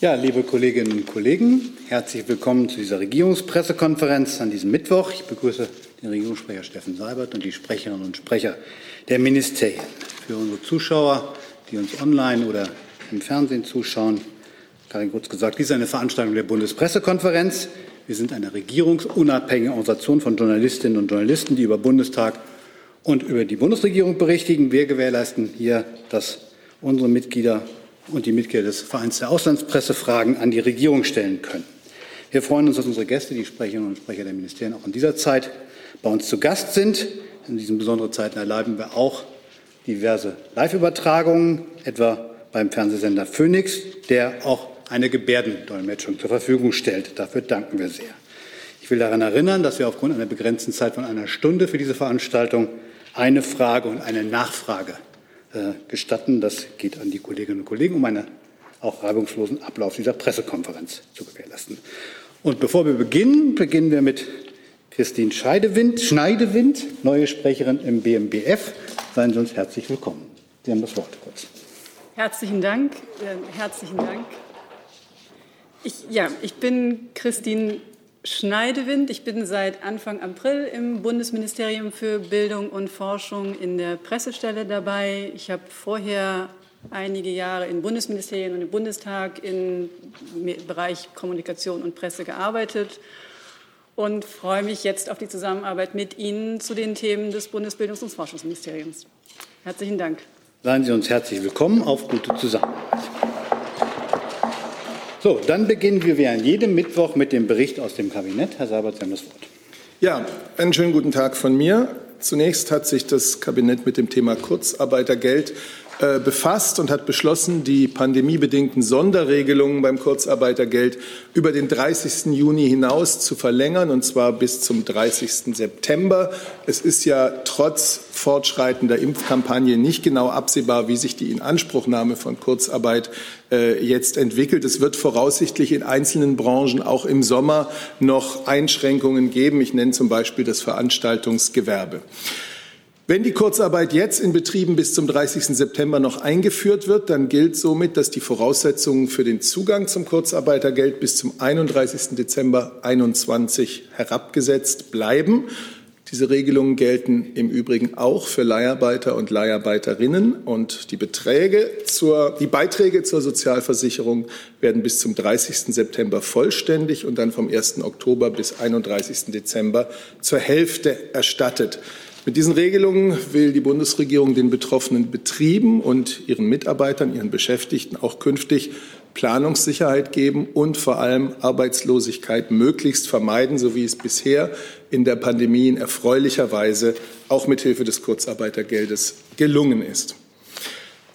Ja, liebe Kolleginnen und Kollegen, herzlich willkommen zu dieser Regierungspressekonferenz an diesem Mittwoch. Ich begrüße den Regierungssprecher Steffen Seibert und die Sprecherinnen und Sprecher der Ministerien. Für unsere Zuschauer, die uns online oder im Fernsehen zuschauen, Karin kurz gesagt, dies ist eine Veranstaltung der Bundespressekonferenz. Wir sind eine regierungsunabhängige Organisation von Journalistinnen und Journalisten, die über Bundestag und über die Bundesregierung berichtigen. Wir gewährleisten hier, dass unsere Mitglieder und die Mitglieder des Vereins der Auslandspresse Fragen an die Regierung stellen können. Wir freuen uns, dass unsere Gäste, die Sprecherinnen und Sprecher der Ministerien, auch in dieser Zeit bei uns zu Gast sind. In diesen besonderen Zeiten erleben wir auch diverse Live-Übertragungen, etwa beim Fernsehsender Phoenix, der auch eine Gebärdendolmetschung zur Verfügung stellt. Dafür danken wir sehr. Ich will daran erinnern, dass wir aufgrund einer begrenzten Zeit von einer Stunde für diese Veranstaltung eine Frage und eine Nachfrage gestatten. Das geht an die Kolleginnen und Kollegen, um einen auch reibungslosen Ablauf dieser Pressekonferenz zu gewährleisten. Und bevor wir beginnen, beginnen wir mit Christine Scheidewind, Schneidewind, neue Sprecherin im BMBF. Seien Sie uns herzlich willkommen. Sie haben das Wort kurz. Herzlichen Dank. Äh, herzlichen Dank. Ich, ja, ich bin Christine Schneidewind. Ich bin seit Anfang April im Bundesministerium für Bildung und Forschung in der Pressestelle dabei. Ich habe vorher einige Jahre in Bundesministerien und im Bundestag im Bereich Kommunikation und Presse gearbeitet und freue mich jetzt auf die Zusammenarbeit mit Ihnen zu den Themen des Bundesbildungs- und Forschungsministeriums. Herzlichen Dank. Seien Sie uns herzlich willkommen auf gute Zusammenarbeit. So, dann beginnen wir wie an jedem Mittwoch mit dem Bericht aus dem Kabinett. Herr Seibert, Sie haben das Wort. Ja, einen schönen guten Tag von mir. Zunächst hat sich das Kabinett mit dem Thema Kurzarbeitergeld äh, befasst und hat beschlossen, die pandemiebedingten Sonderregelungen beim Kurzarbeitergeld über den 30. Juni hinaus zu verlängern, und zwar bis zum 30. September. Es ist ja trotz fortschreitender Impfkampagne nicht genau absehbar, wie sich die Inanspruchnahme von Kurzarbeit äh, jetzt entwickelt. Es wird voraussichtlich in einzelnen Branchen auch im Sommer noch Einschränkungen geben. Ich nenne zum Beispiel das Veranstaltungsgewerbe. Wenn die Kurzarbeit jetzt in Betrieben bis zum 30. September noch eingeführt wird, dann gilt somit, dass die Voraussetzungen für den Zugang zum Kurzarbeitergeld bis zum 31. Dezember 2021 herabgesetzt bleiben. Diese Regelungen gelten im Übrigen auch für Leiharbeiter und Leiharbeiterinnen und die Beträge zur, die Beiträge zur Sozialversicherung werden bis zum 30. September vollständig und dann vom 1. Oktober bis 31. Dezember zur Hälfte erstattet. Mit diesen Regelungen will die Bundesregierung den betroffenen Betrieben und ihren Mitarbeitern, ihren Beschäftigten auch künftig Planungssicherheit geben und vor allem Arbeitslosigkeit möglichst vermeiden, so wie es bisher in der Pandemie in erfreulicher Weise auch mit Hilfe des Kurzarbeitergeldes gelungen ist.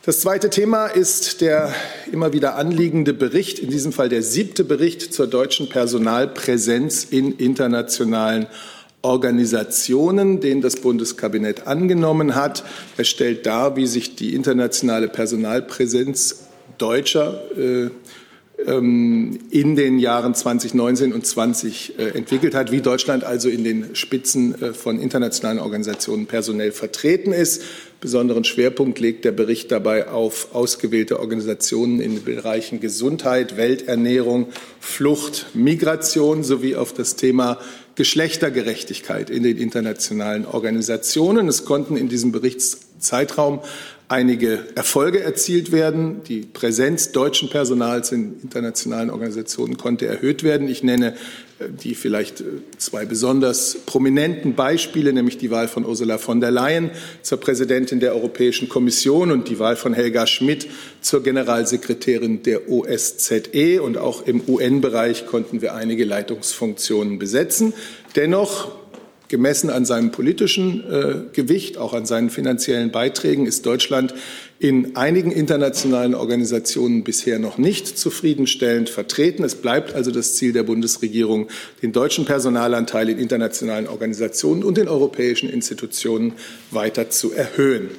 Das zweite Thema ist der immer wieder anliegende Bericht, in diesem Fall der siebte Bericht zur deutschen Personalpräsenz in internationalen Organisationen, den das Bundeskabinett angenommen hat. Er stellt dar, wie sich die internationale Personalpräsenz Deutscher äh, ähm, in den Jahren 2019 und 20 äh, entwickelt hat, wie Deutschland also in den Spitzen äh, von internationalen Organisationen personell vertreten ist. Besonderen Schwerpunkt legt der Bericht dabei auf ausgewählte Organisationen in den Bereichen Gesundheit, Welternährung, Flucht, Migration sowie auf das Thema Geschlechtergerechtigkeit in den internationalen Organisationen. Es konnten in diesem Berichtszeitraum einige Erfolge erzielt werden. Die Präsenz deutschen Personals in internationalen Organisationen konnte erhöht werden. Ich nenne die vielleicht äh, zwei besonders prominenten Beispiele, nämlich die Wahl von Ursula von der Leyen zur Präsidentin der Europäischen Kommission und die Wahl von Helga Schmidt zur Generalsekretärin der OSZE. Und auch im UN-Bereich konnten wir einige Leitungsfunktionen besetzen. Dennoch Gemessen an seinem politischen äh, Gewicht, auch an seinen finanziellen Beiträgen, ist Deutschland in einigen internationalen Organisationen bisher noch nicht zufriedenstellend vertreten. Es bleibt also das Ziel der Bundesregierung, den deutschen Personalanteil in internationalen Organisationen und in europäischen Institutionen weiter zu erhöhen.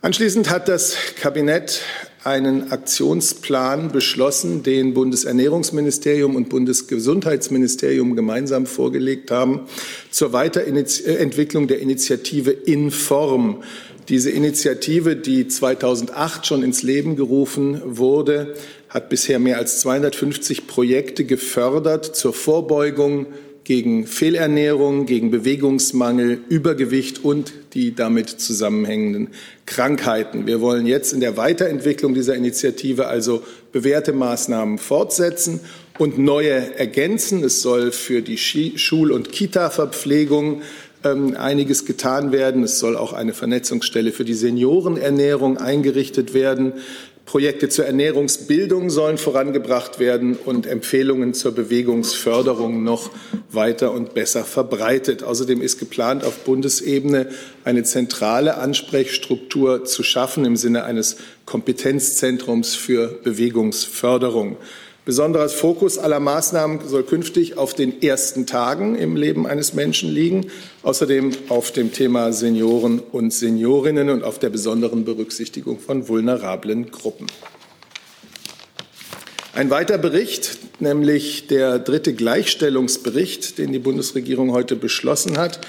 Anschließend hat das Kabinett einen Aktionsplan beschlossen, den Bundesernährungsministerium und Bundesgesundheitsministerium gemeinsam vorgelegt haben, zur Weiterentwicklung der Initiative Inform. Diese Initiative, die 2008 schon ins Leben gerufen wurde, hat bisher mehr als 250 Projekte gefördert zur Vorbeugung gegen Fehlernährung, gegen Bewegungsmangel, Übergewicht und die damit zusammenhängenden Krankheiten. Wir wollen jetzt in der Weiterentwicklung dieser Initiative also bewährte Maßnahmen fortsetzen und neue ergänzen. Es soll für die Schul- und Kita-Verpflegung ähm, einiges getan werden. Es soll auch eine Vernetzungsstelle für die Seniorenernährung eingerichtet werden. Projekte zur Ernährungsbildung sollen vorangebracht werden und Empfehlungen zur Bewegungsförderung noch weiter und besser verbreitet. Außerdem ist geplant, auf Bundesebene eine zentrale Ansprechstruktur zu schaffen im Sinne eines Kompetenzzentrums für Bewegungsförderung. Besonderer Fokus aller Maßnahmen soll künftig auf den ersten Tagen im Leben eines Menschen liegen, außerdem auf dem Thema Senioren und Seniorinnen und auf der besonderen Berücksichtigung von vulnerablen Gruppen. Ein weiter Bericht, nämlich der dritte Gleichstellungsbericht, den die Bundesregierung heute beschlossen hat,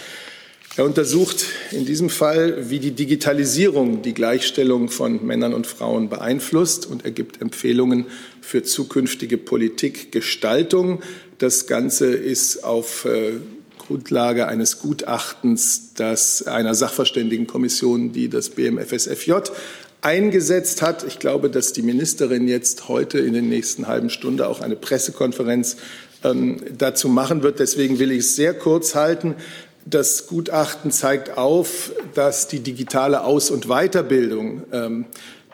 er untersucht in diesem Fall, wie die Digitalisierung die Gleichstellung von Männern und Frauen beeinflusst und er gibt Empfehlungen für zukünftige Politikgestaltung. Das Ganze ist auf äh, Grundlage eines Gutachtens das einer Sachverständigenkommission, die das BMFSFJ eingesetzt hat. Ich glaube, dass die Ministerin jetzt heute in der nächsten halben Stunde auch eine Pressekonferenz ähm, dazu machen wird. Deswegen will ich es sehr kurz halten. Das Gutachten zeigt auf, dass die digitale Aus- und Weiterbildung ähm,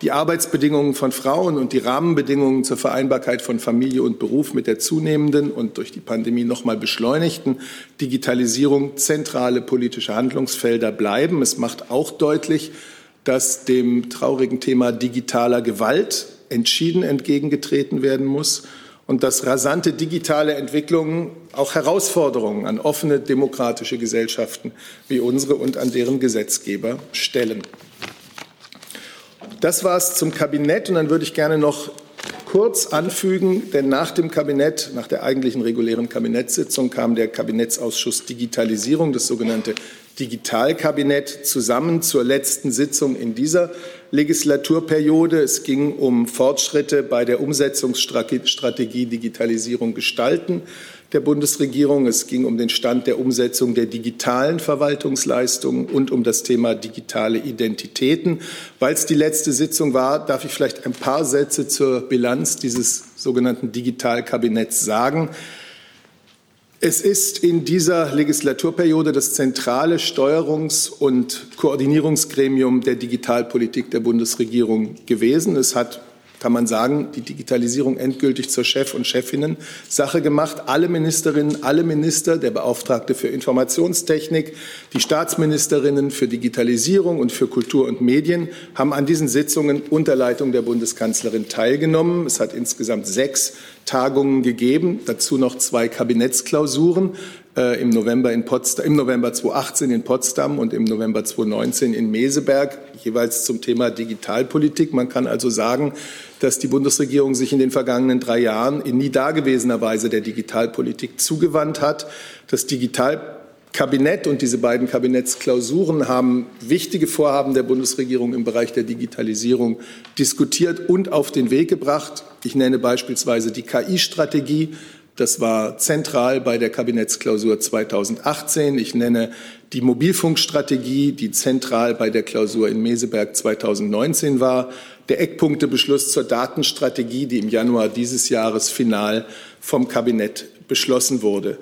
die Arbeitsbedingungen von Frauen und die Rahmenbedingungen zur Vereinbarkeit von Familie und Beruf mit der zunehmenden und durch die Pandemie noch mal beschleunigten Digitalisierung zentrale politische Handlungsfelder bleiben. Es macht auch deutlich, dass dem traurigen Thema digitaler Gewalt entschieden entgegengetreten werden muss und dass rasante digitale Entwicklungen auch Herausforderungen an offene demokratische Gesellschaften wie unsere und an deren Gesetzgeber stellen. Das war es zum Kabinett und dann würde ich gerne noch kurz anfügen, denn nach dem Kabinett, nach der eigentlichen regulären Kabinettssitzung kam der Kabinettsausschuss Digitalisierung, das sogenannte Digitalkabinett, zusammen zur letzten Sitzung in dieser Legislaturperiode. Es ging um Fortschritte bei der Umsetzungsstrategie Digitalisierung gestalten der Bundesregierung. Es ging um den Stand der Umsetzung der digitalen Verwaltungsleistungen und um das Thema digitale Identitäten. Weil es die letzte Sitzung war, darf ich vielleicht ein paar Sätze zur Bilanz dieses sogenannten Digitalkabinetts sagen. Es ist in dieser Legislaturperiode das zentrale Steuerungs- und Koordinierungsgremium der Digitalpolitik der Bundesregierung gewesen. Es hat kann man sagen, die Digitalisierung endgültig zur Chef- und Chefinnen-Sache gemacht. Alle Ministerinnen, alle Minister, der Beauftragte für Informationstechnik, die Staatsministerinnen für Digitalisierung und für Kultur und Medien haben an diesen Sitzungen unter Leitung der Bundeskanzlerin teilgenommen. Es hat insgesamt sechs Tagungen gegeben, dazu noch zwei Kabinettsklausuren äh, im, November in Potsdam, im November 2018 in Potsdam und im November 2019 in Meseberg, jeweils zum Thema Digitalpolitik. Man kann also sagen, dass die Bundesregierung sich in den vergangenen drei Jahren in nie dagewesener Weise der Digitalpolitik zugewandt hat. Das Digitalkabinett und diese beiden Kabinettsklausuren haben wichtige Vorhaben der Bundesregierung im Bereich der Digitalisierung diskutiert und auf den Weg gebracht. Ich nenne beispielsweise die KI-Strategie, das war zentral bei der Kabinettsklausur 2018. Ich nenne die Mobilfunkstrategie, die zentral bei der Klausur in Meseberg 2019 war. Der Eckpunktebeschluss zur Datenstrategie, die im Januar dieses Jahres final vom Kabinett beschlossen wurde.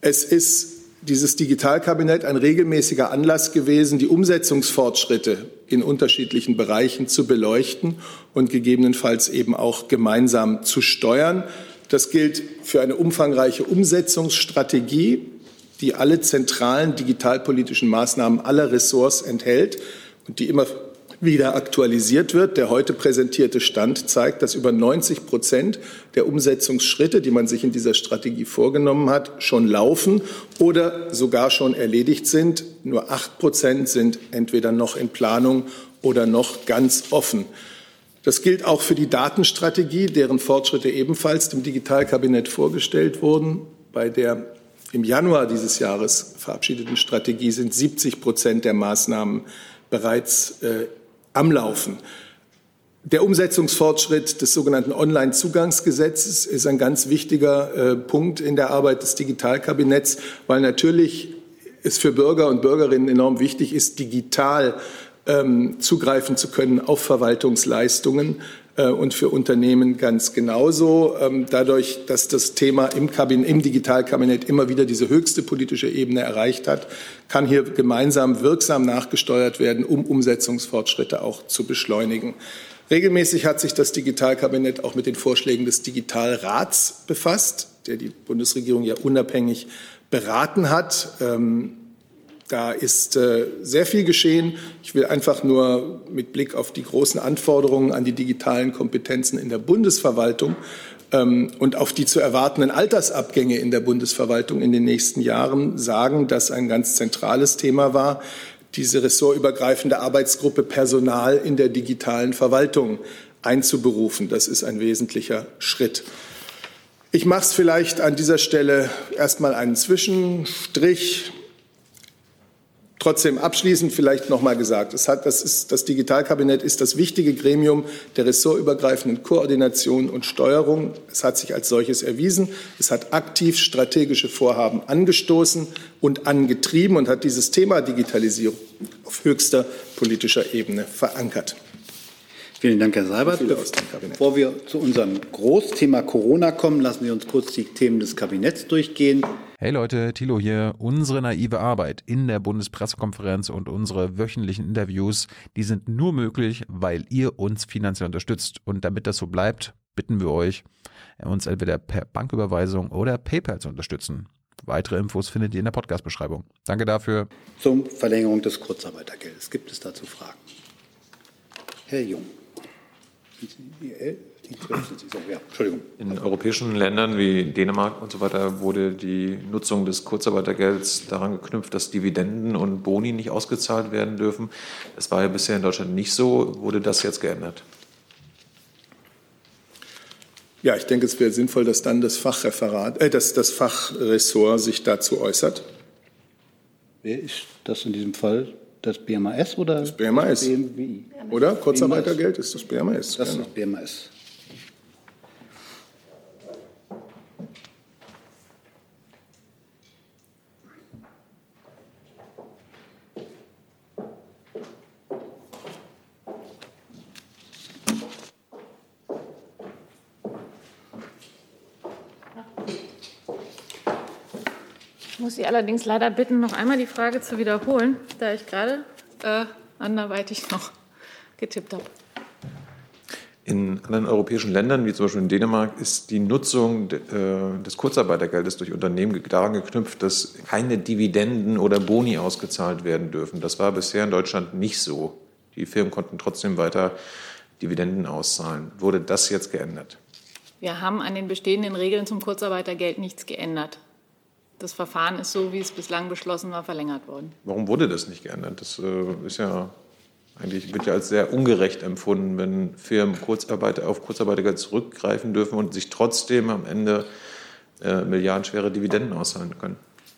Es ist dieses Digitalkabinett ein regelmäßiger Anlass gewesen, die Umsetzungsfortschritte in unterschiedlichen Bereichen zu beleuchten und gegebenenfalls eben auch gemeinsam zu steuern. Das gilt für eine umfangreiche Umsetzungsstrategie, die alle zentralen digitalpolitischen Maßnahmen aller Ressorts enthält und die immer wieder aktualisiert wird. Der heute präsentierte Stand zeigt, dass über 90 Prozent der Umsetzungsschritte, die man sich in dieser Strategie vorgenommen hat, schon laufen oder sogar schon erledigt sind. Nur acht Prozent sind entweder noch in Planung oder noch ganz offen. Das gilt auch für die Datenstrategie, deren Fortschritte ebenfalls dem Digitalkabinett vorgestellt wurden. Bei der im Januar dieses Jahres verabschiedeten Strategie sind 70 Prozent der Maßnahmen bereits äh, am Laufen. Der Umsetzungsfortschritt des sogenannten Online-Zugangsgesetzes ist ein ganz wichtiger äh, Punkt in der Arbeit des Digitalkabinetts, weil natürlich es für Bürger und Bürgerinnen enorm wichtig ist, digital ähm, zugreifen zu können auf Verwaltungsleistungen äh, und für Unternehmen ganz genauso. Ähm, dadurch, dass das Thema im, Kabinett, im Digitalkabinett immer wieder diese höchste politische Ebene erreicht hat, kann hier gemeinsam wirksam nachgesteuert werden, um Umsetzungsfortschritte auch zu beschleunigen. Regelmäßig hat sich das Digitalkabinett auch mit den Vorschlägen des Digitalrats befasst, der die Bundesregierung ja unabhängig beraten hat. Ähm, da ist äh, sehr viel geschehen. Ich will einfach nur mit Blick auf die großen Anforderungen an die digitalen Kompetenzen in der Bundesverwaltung ähm, und auf die zu erwartenden Altersabgänge in der Bundesverwaltung in den nächsten Jahren sagen, dass ein ganz zentrales Thema war, diese ressortübergreifende Arbeitsgruppe Personal in der digitalen Verwaltung einzuberufen. Das ist ein wesentlicher Schritt. Ich mache es vielleicht an dieser Stelle erstmal einen Zwischenstrich. Trotzdem abschließend vielleicht noch mal gesagt, es hat, das, ist, das Digitalkabinett ist das wichtige Gremium der ressortübergreifenden Koordination und Steuerung. Es hat sich als solches erwiesen. Es hat aktiv strategische Vorhaben angestoßen und angetrieben und hat dieses Thema Digitalisierung auf höchster politischer Ebene verankert. Vielen Dank, Herr Seibert. Bevor wir zu unserem Großthema Corona kommen, lassen Sie uns kurz die Themen des Kabinetts durchgehen. Hey Leute, Thilo hier. Unsere naive Arbeit in der Bundespressekonferenz und unsere wöchentlichen Interviews, die sind nur möglich, weil ihr uns finanziell unterstützt. Und damit das so bleibt, bitten wir euch, uns entweder per Banküberweisung oder PayPal zu unterstützen. Weitere Infos findet ihr in der Podcast-Beschreibung. Danke dafür. Zum Verlängerung des Kurzarbeitergeldes. Gibt es dazu Fragen? Herr Jung. In europäischen Ländern wie Dänemark und so weiter wurde die Nutzung des Kurzarbeitergelds daran geknüpft, dass Dividenden und Boni nicht ausgezahlt werden dürfen. Das war ja bisher in Deutschland nicht so. Wurde das jetzt geändert? Ja, ich denke, es wäre sinnvoll, dass dann das Fachreferat, äh, dass das Fachressort sich dazu äußert. Wer ist das in diesem Fall? Das BMAS oder das BMAS. Das BMWI? Oder? Kurzarbeitergeld ist das BMAS. Das ist das BMAS. Sie allerdings leider bitten, noch einmal die Frage zu wiederholen, da ich gerade äh, anderweitig noch getippt habe. In anderen europäischen Ländern, wie zum Beispiel in Dänemark, ist die Nutzung äh, des Kurzarbeitergeldes durch Unternehmen daran geknüpft, dass keine Dividenden oder Boni ausgezahlt werden dürfen. Das war bisher in Deutschland nicht so. Die Firmen konnten trotzdem weiter Dividenden auszahlen. Wurde das jetzt geändert? Wir haben an den bestehenden Regeln zum Kurzarbeitergeld nichts geändert. Das Verfahren ist so, wie es bislang beschlossen war, verlängert worden. Warum wurde das nicht geändert? Das äh, ist ja eigentlich wird ja als sehr ungerecht empfunden, wenn Firmen Kurzarbeiter auf Kurzarbeitergeld zurückgreifen dürfen und sich trotzdem am Ende äh, milliardenschwere Dividenden auszahlen können.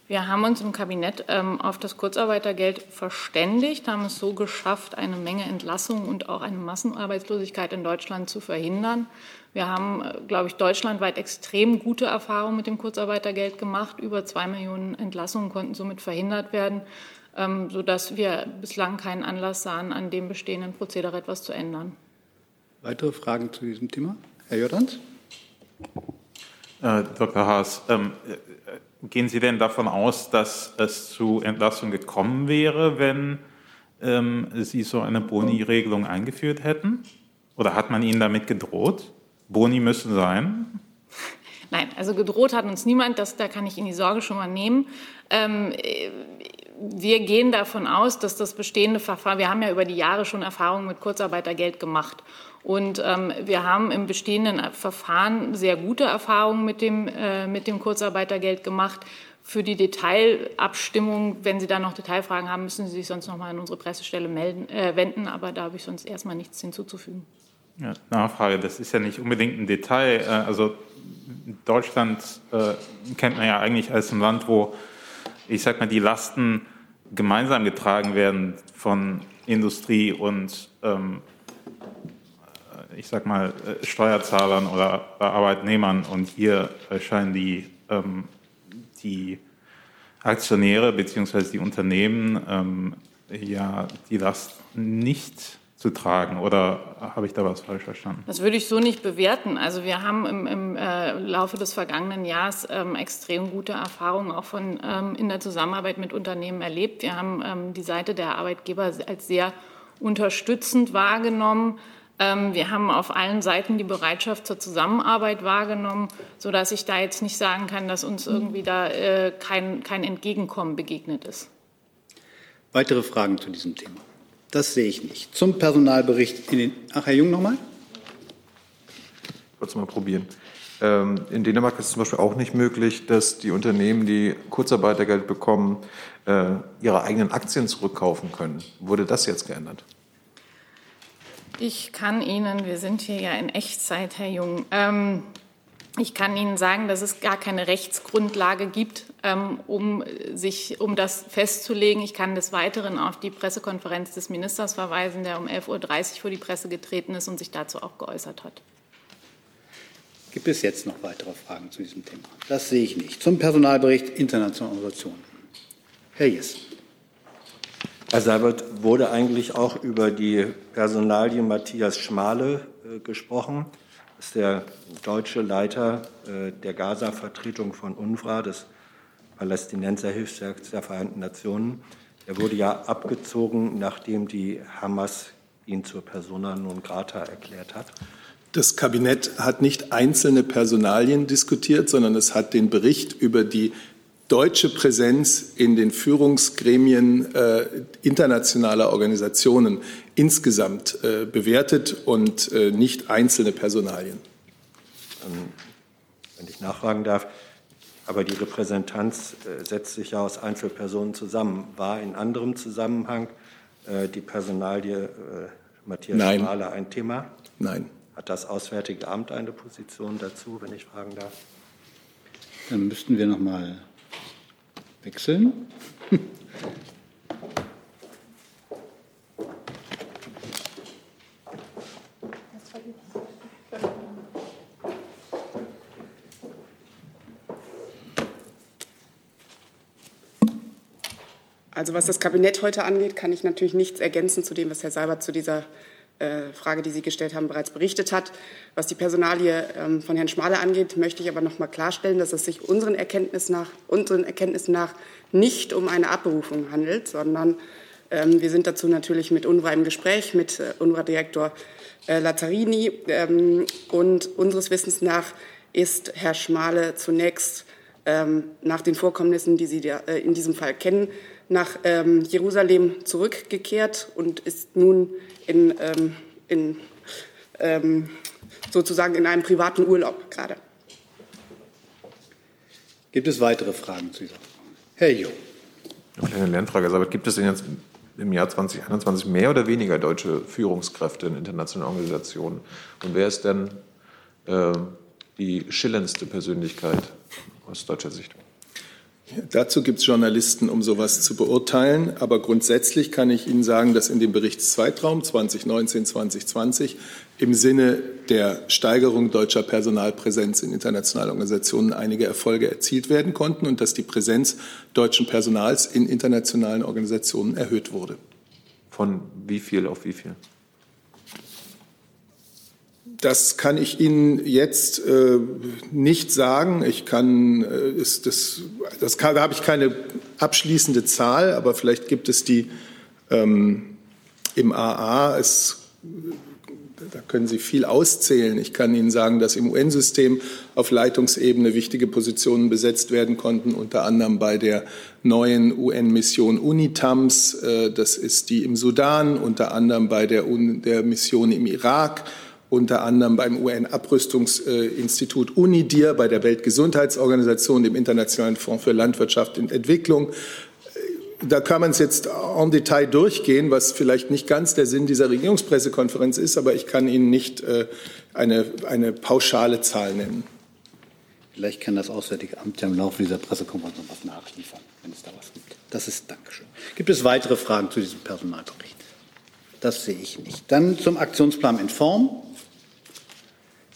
Wir haben uns im Kabinett ähm, auf das Kurzarbeitergeld verständigt, haben es so geschafft, eine Menge Entlassungen und auch eine Massenarbeitslosigkeit in Deutschland zu verhindern. Wir haben, äh, glaube ich, deutschlandweit extrem gute Erfahrungen mit dem Kurzarbeitergeld gemacht. Über zwei Millionen Entlassungen konnten somit verhindert werden, ähm, sodass wir bislang keinen Anlass sahen, an dem bestehenden Prozedere etwas zu ändern. Weitere Fragen zu diesem Thema? Herr Jordans? Äh, Dr. Haas, ähm, Gehen Sie denn davon aus, dass es zu Entlassungen gekommen wäre, wenn ähm, Sie so eine Boni-Regelung eingeführt hätten? Oder hat man Ihnen damit gedroht? Boni müssen sein? Nein, also gedroht hat uns niemand, das, da kann ich Ihnen die Sorge schon mal nehmen. Ähm, wir gehen davon aus, dass das bestehende Verfahren, wir haben ja über die Jahre schon Erfahrungen mit Kurzarbeitergeld gemacht. Und ähm, wir haben im bestehenden Verfahren sehr gute Erfahrungen mit dem, äh, mit dem Kurzarbeitergeld gemacht. Für die Detailabstimmung, wenn Sie da noch Detailfragen haben, müssen Sie sich sonst noch mal an unsere Pressestelle melden, äh, wenden. Aber da habe ich sonst erstmal nichts hinzuzufügen. Ja, Nachfrage, das ist ja nicht unbedingt ein Detail. Äh, also Deutschland äh, kennt man ja eigentlich als ein Land, wo, ich sag mal, die Lasten gemeinsam getragen werden von Industrie und ähm, ich sag mal äh, Steuerzahlern oder Arbeitnehmern und hier scheinen die, ähm, die Aktionäre bzw. die Unternehmen ähm, ja die Last nicht zu tragen. Oder habe ich da was falsch verstanden? Das würde ich so nicht bewerten. Also wir haben im, im äh, Laufe des vergangenen Jahres ähm, extrem gute Erfahrungen auch von, ähm, in der Zusammenarbeit mit Unternehmen erlebt. Wir haben ähm, die Seite der Arbeitgeber als sehr unterstützend wahrgenommen. Ähm, wir haben auf allen Seiten die Bereitschaft zur Zusammenarbeit wahrgenommen, sodass ich da jetzt nicht sagen kann, dass uns irgendwie da äh, kein, kein Entgegenkommen begegnet ist. Weitere Fragen zu diesem Thema? Das sehe ich nicht. Zum Personalbericht in den. Ach, Herr Jung nochmal? Ich wollte es mal probieren. Ähm, in Dänemark ist es zum Beispiel auch nicht möglich, dass die Unternehmen, die Kurzarbeitergeld bekommen, äh, ihre eigenen Aktien zurückkaufen können. Wurde das jetzt geändert? Ich kann Ihnen, wir sind hier ja in Echtzeit, Herr Jung, ähm, ich kann Ihnen sagen, dass es gar keine Rechtsgrundlage gibt, ähm, um, sich, um das festzulegen. Ich kann des Weiteren auf die Pressekonferenz des Ministers verweisen, der um 11.30 Uhr vor die Presse getreten ist und sich dazu auch geäußert hat. Gibt es jetzt noch weitere Fragen zu diesem Thema? Das sehe ich nicht. Zum Personalbericht internationaler Organisationen. Herr Jess. Herr Seibert, wurde eigentlich auch über die Personalie Matthias Schmale äh, gesprochen? Ist der deutsche Leiter äh, der Gaza-Vertretung von UNRWA, des Palästinenserhilfswerks der Vereinten Nationen. Er wurde ja abgezogen, nachdem die Hamas ihn zur Persona non grata erklärt hat. Das Kabinett hat nicht einzelne Personalien diskutiert, sondern es hat den Bericht über die deutsche Präsenz in den Führungsgremien äh, internationaler Organisationen insgesamt äh, bewertet und äh, nicht einzelne Personalien. Ähm, wenn ich nachfragen darf, aber die Repräsentanz äh, setzt sich ja aus Einzelpersonen zusammen. War in anderem Zusammenhang äh, die Personalie äh, Matthias Nein. Schmaler ein Thema? Nein. Hat das Auswärtige Amt eine Position dazu, wenn ich fragen darf? Dann müssten wir noch mal wechseln. Also was das Kabinett heute angeht, kann ich natürlich nichts ergänzen zu dem, was Herr Seibert zu dieser äh, Frage, die Sie gestellt haben, bereits berichtet hat. Was die Personalie ähm, von Herrn Schmale angeht, möchte ich aber noch mal klarstellen, dass es sich unseren Erkenntnissen nach, unseren Erkenntnissen nach nicht um eine Abberufung handelt, sondern ähm, wir sind dazu natürlich mit UNRWA im Gespräch, mit äh, UNRWA-Direktor äh, Lazzarini. Ähm, und unseres Wissens nach ist Herr Schmale zunächst nach den Vorkommnissen, die Sie in diesem Fall kennen, nach Jerusalem zurückgekehrt und ist nun in, ähm, in, ähm, sozusagen in einem privaten Urlaub gerade. Gibt es weitere Fragen zu dieser Frage? Herr Jung. Eine kleine Lernfrage. Also, gibt es denn jetzt im Jahr 2021 mehr oder weniger deutsche Führungskräfte in internationalen Organisationen? Und wer ist denn äh, die schillerndste Persönlichkeit aus deutscher Sicht? Dazu gibt es Journalisten, um sowas zu beurteilen. Aber grundsätzlich kann ich Ihnen sagen, dass in dem Berichtszeitraum 2019, 2020 im Sinne der Steigerung deutscher Personalpräsenz in internationalen Organisationen einige Erfolge erzielt werden konnten und dass die Präsenz deutschen Personals in internationalen Organisationen erhöht wurde. Von wie viel auf wie viel? Das kann ich Ihnen jetzt äh, nicht sagen. Ich kann, äh, ist das, das kann, da habe ich keine abschließende Zahl, aber vielleicht gibt es die ähm, im AA. Es, da können Sie viel auszählen. Ich kann Ihnen sagen, dass im UN-System auf Leitungsebene wichtige Positionen besetzt werden konnten, unter anderem bei der neuen UN-Mission UNITAMS. Äh, das ist die im Sudan, unter anderem bei der, der Mission im Irak unter anderem beim UN-Abrüstungsinstitut UNIDIR, bei der Weltgesundheitsorganisation, dem Internationalen Fonds für Landwirtschaft und Entwicklung. Da kann man es jetzt en Detail durchgehen, was vielleicht nicht ganz der Sinn dieser Regierungspressekonferenz ist, aber ich kann Ihnen nicht äh, eine, eine pauschale Zahl nennen. Vielleicht kann das Auswärtige Amt ja im Laufe dieser Pressekonferenz noch was nachliefern, wenn es da was gibt. Das ist Dankeschön. Gibt es weitere Fragen zu diesem Personalbericht? Das sehe ich nicht. Dann zum Aktionsplan in Form.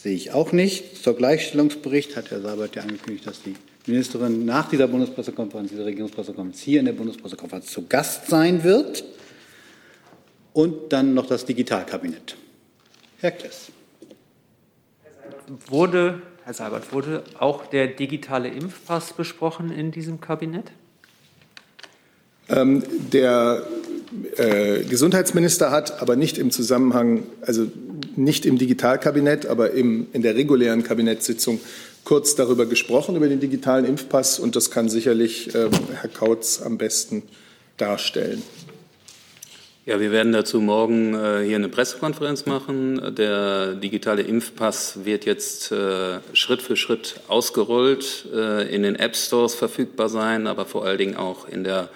Sehe ich auch nicht. Zur Gleichstellungsbericht hat Herr Seibert ja angekündigt, dass die Ministerin nach dieser Bundespressekonferenz, dieser Regierungspressekonferenz hier in der Bundespressekonferenz zu Gast sein wird. Und dann noch das Digitalkabinett. Herr Kless. Wurde, Herr Seibert, wurde auch der digitale Impfpass besprochen in diesem Kabinett? Ähm, der äh, Gesundheitsminister hat aber nicht im Zusammenhang, also nicht im Digitalkabinett, aber im, in der regulären Kabinettssitzung kurz darüber gesprochen, über den digitalen Impfpass. Und das kann sicherlich äh, Herr Kautz am besten darstellen. Ja, wir werden dazu morgen äh, hier eine Pressekonferenz machen. Der digitale Impfpass wird jetzt äh, Schritt für Schritt ausgerollt, äh, in den App Stores verfügbar sein, aber vor allen Dingen auch in der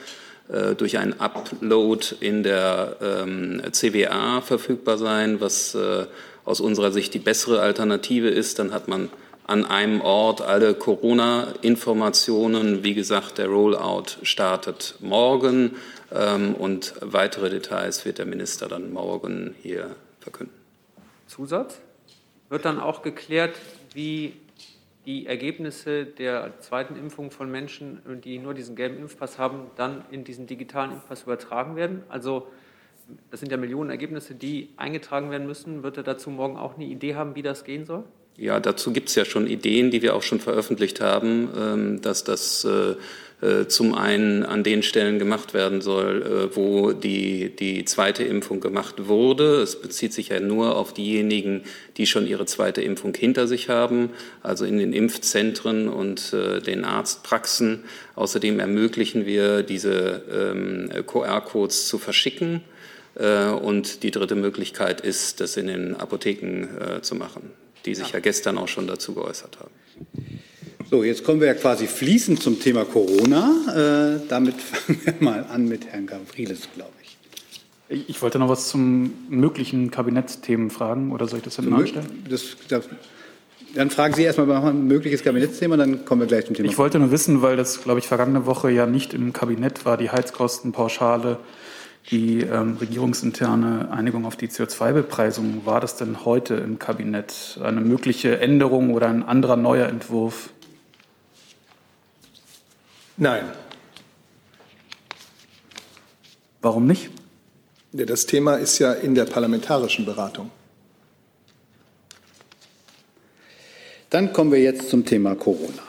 durch einen Upload in der ähm, CWA verfügbar sein, was äh, aus unserer Sicht die bessere Alternative ist. Dann hat man an einem Ort alle Corona-Informationen. Wie gesagt, der Rollout startet morgen ähm, und weitere Details wird der Minister dann morgen hier verkünden. Zusatz? Wird dann auch geklärt, wie die Ergebnisse der zweiten Impfung von Menschen, die nur diesen gelben Impfpass haben, dann in diesen digitalen Impfpass übertragen werden? Also das sind ja Millionen Ergebnisse, die eingetragen werden müssen. Wird er dazu morgen auch eine Idee haben, wie das gehen soll? Ja, dazu gibt es ja schon Ideen, die wir auch schon veröffentlicht haben, ähm, dass das äh, zum einen an den Stellen gemacht werden soll, äh, wo die, die zweite Impfung gemacht wurde. Es bezieht sich ja nur auf diejenigen, die schon ihre zweite Impfung hinter sich haben, also in den Impfzentren und den Arztpraxen. Außerdem ermöglichen wir, diese ähm, QR-Codes zu verschicken. Und die dritte Möglichkeit ist, das in den Apotheken zu machen die sich ja gestern auch schon dazu geäußert haben. So, jetzt kommen wir ja quasi fließend zum Thema Corona. Äh, damit fangen wir mal an mit Herrn Gavrilis, glaube ich. Ich wollte noch was zum möglichen Kabinettsthemen fragen, oder soll ich das hinten anstellen? Das, das, dann fragen Sie erstmal mal ein mögliches Kabinettsthema, dann kommen wir gleich zum Thema. Ich wollte nur wissen, weil das, glaube ich, vergangene Woche ja nicht im Kabinett war, die Heizkostenpauschale die ähm, regierungsinterne Einigung auf die CO2-Bepreisung. War das denn heute im Kabinett eine mögliche Änderung oder ein anderer neuer Entwurf? Nein. Warum nicht? Das Thema ist ja in der parlamentarischen Beratung. Dann kommen wir jetzt zum Thema Corona.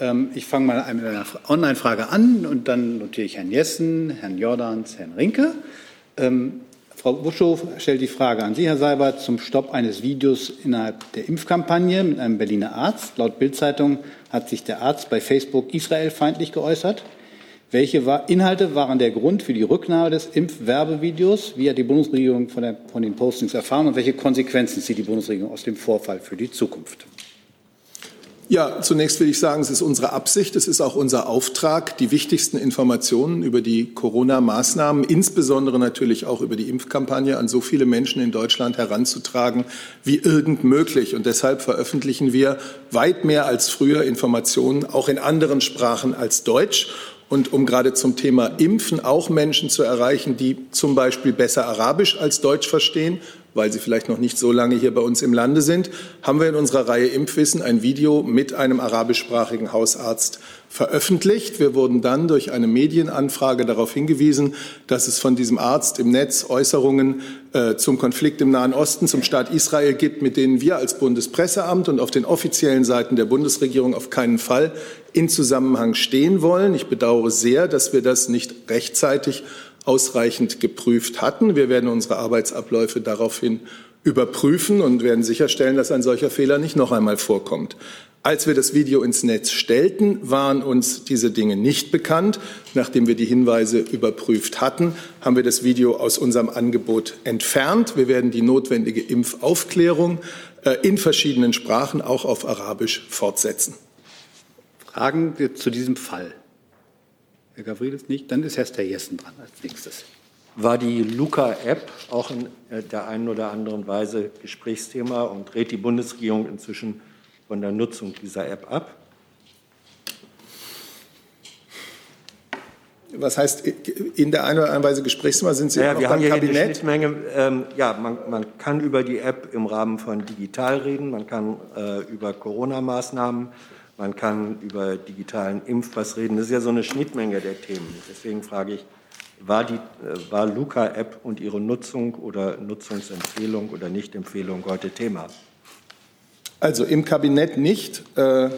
Ähm, ich fange mal mit einer Online-Frage an und dann notiere ich Herrn Jessen, Herrn Jordans, Herrn Rinke. Ähm, Frau Buschow stellt die Frage an Sie, Herr Seibert, zum Stopp eines Videos innerhalb der Impfkampagne mit einem Berliner Arzt. Laut Bildzeitung hat sich der Arzt bei Facebook israelfeindlich geäußert. Welche Inhalte waren der Grund für die Rücknahme des Impfwerbevideos? Wie hat die Bundesregierung von, der, von den Postings erfahren und welche Konsequenzen zieht die Bundesregierung aus dem Vorfall für die Zukunft? Ja, zunächst will ich sagen, es ist unsere Absicht, es ist auch unser Auftrag, die wichtigsten Informationen über die Corona-Maßnahmen, insbesondere natürlich auch über die Impfkampagne, an so viele Menschen in Deutschland heranzutragen wie irgend möglich. Und deshalb veröffentlichen wir weit mehr als früher Informationen, auch in anderen Sprachen als Deutsch. Und um gerade zum Thema Impfen auch Menschen zu erreichen, die zum Beispiel besser Arabisch als Deutsch verstehen, weil sie vielleicht noch nicht so lange hier bei uns im Lande sind, haben wir in unserer Reihe Impfwissen ein Video mit einem arabischsprachigen Hausarzt veröffentlicht. Wir wurden dann durch eine Medienanfrage darauf hingewiesen, dass es von diesem Arzt im Netz Äußerungen äh, zum Konflikt im Nahen Osten, zum Staat Israel gibt, mit denen wir als Bundespresseamt und auf den offiziellen Seiten der Bundesregierung auf keinen Fall in Zusammenhang stehen wollen. Ich bedauere sehr, dass wir das nicht rechtzeitig ausreichend geprüft hatten. Wir werden unsere Arbeitsabläufe daraufhin überprüfen und werden sicherstellen, dass ein solcher Fehler nicht noch einmal vorkommt. Als wir das Video ins Netz stellten, waren uns diese Dinge nicht bekannt. Nachdem wir die Hinweise überprüft hatten, haben wir das Video aus unserem Angebot entfernt. Wir werden die notwendige Impfaufklärung äh, in verschiedenen Sprachen, auch auf Arabisch, fortsetzen. Fragen zu diesem Fall? Herr Gavrilis nicht? Dann ist Herr Jessen dran als nächstes. War die Luca-App auch in äh, der einen oder anderen Weise Gesprächsthema und rät die Bundesregierung inzwischen von der Nutzung dieser App ab? was heißt in der einen oder anderen Weise Gesprächsthema? Sind Sie naja, wir haben hier Kabinett? eine Schnittmenge. Ähm, ja, man, man, kann über die App im Rahmen von digital reden, man kann äh, über Corona-Maßnahmen, man kann über digitalen Impfpass reden. Das ist ja so eine Schnittmenge der Themen. Deswegen frage ich, war, die, äh, war Luca-App und ihre Nutzung oder Nutzungsempfehlung oder Nichtempfehlung heute Thema? Also im Kabinett nicht. Äh,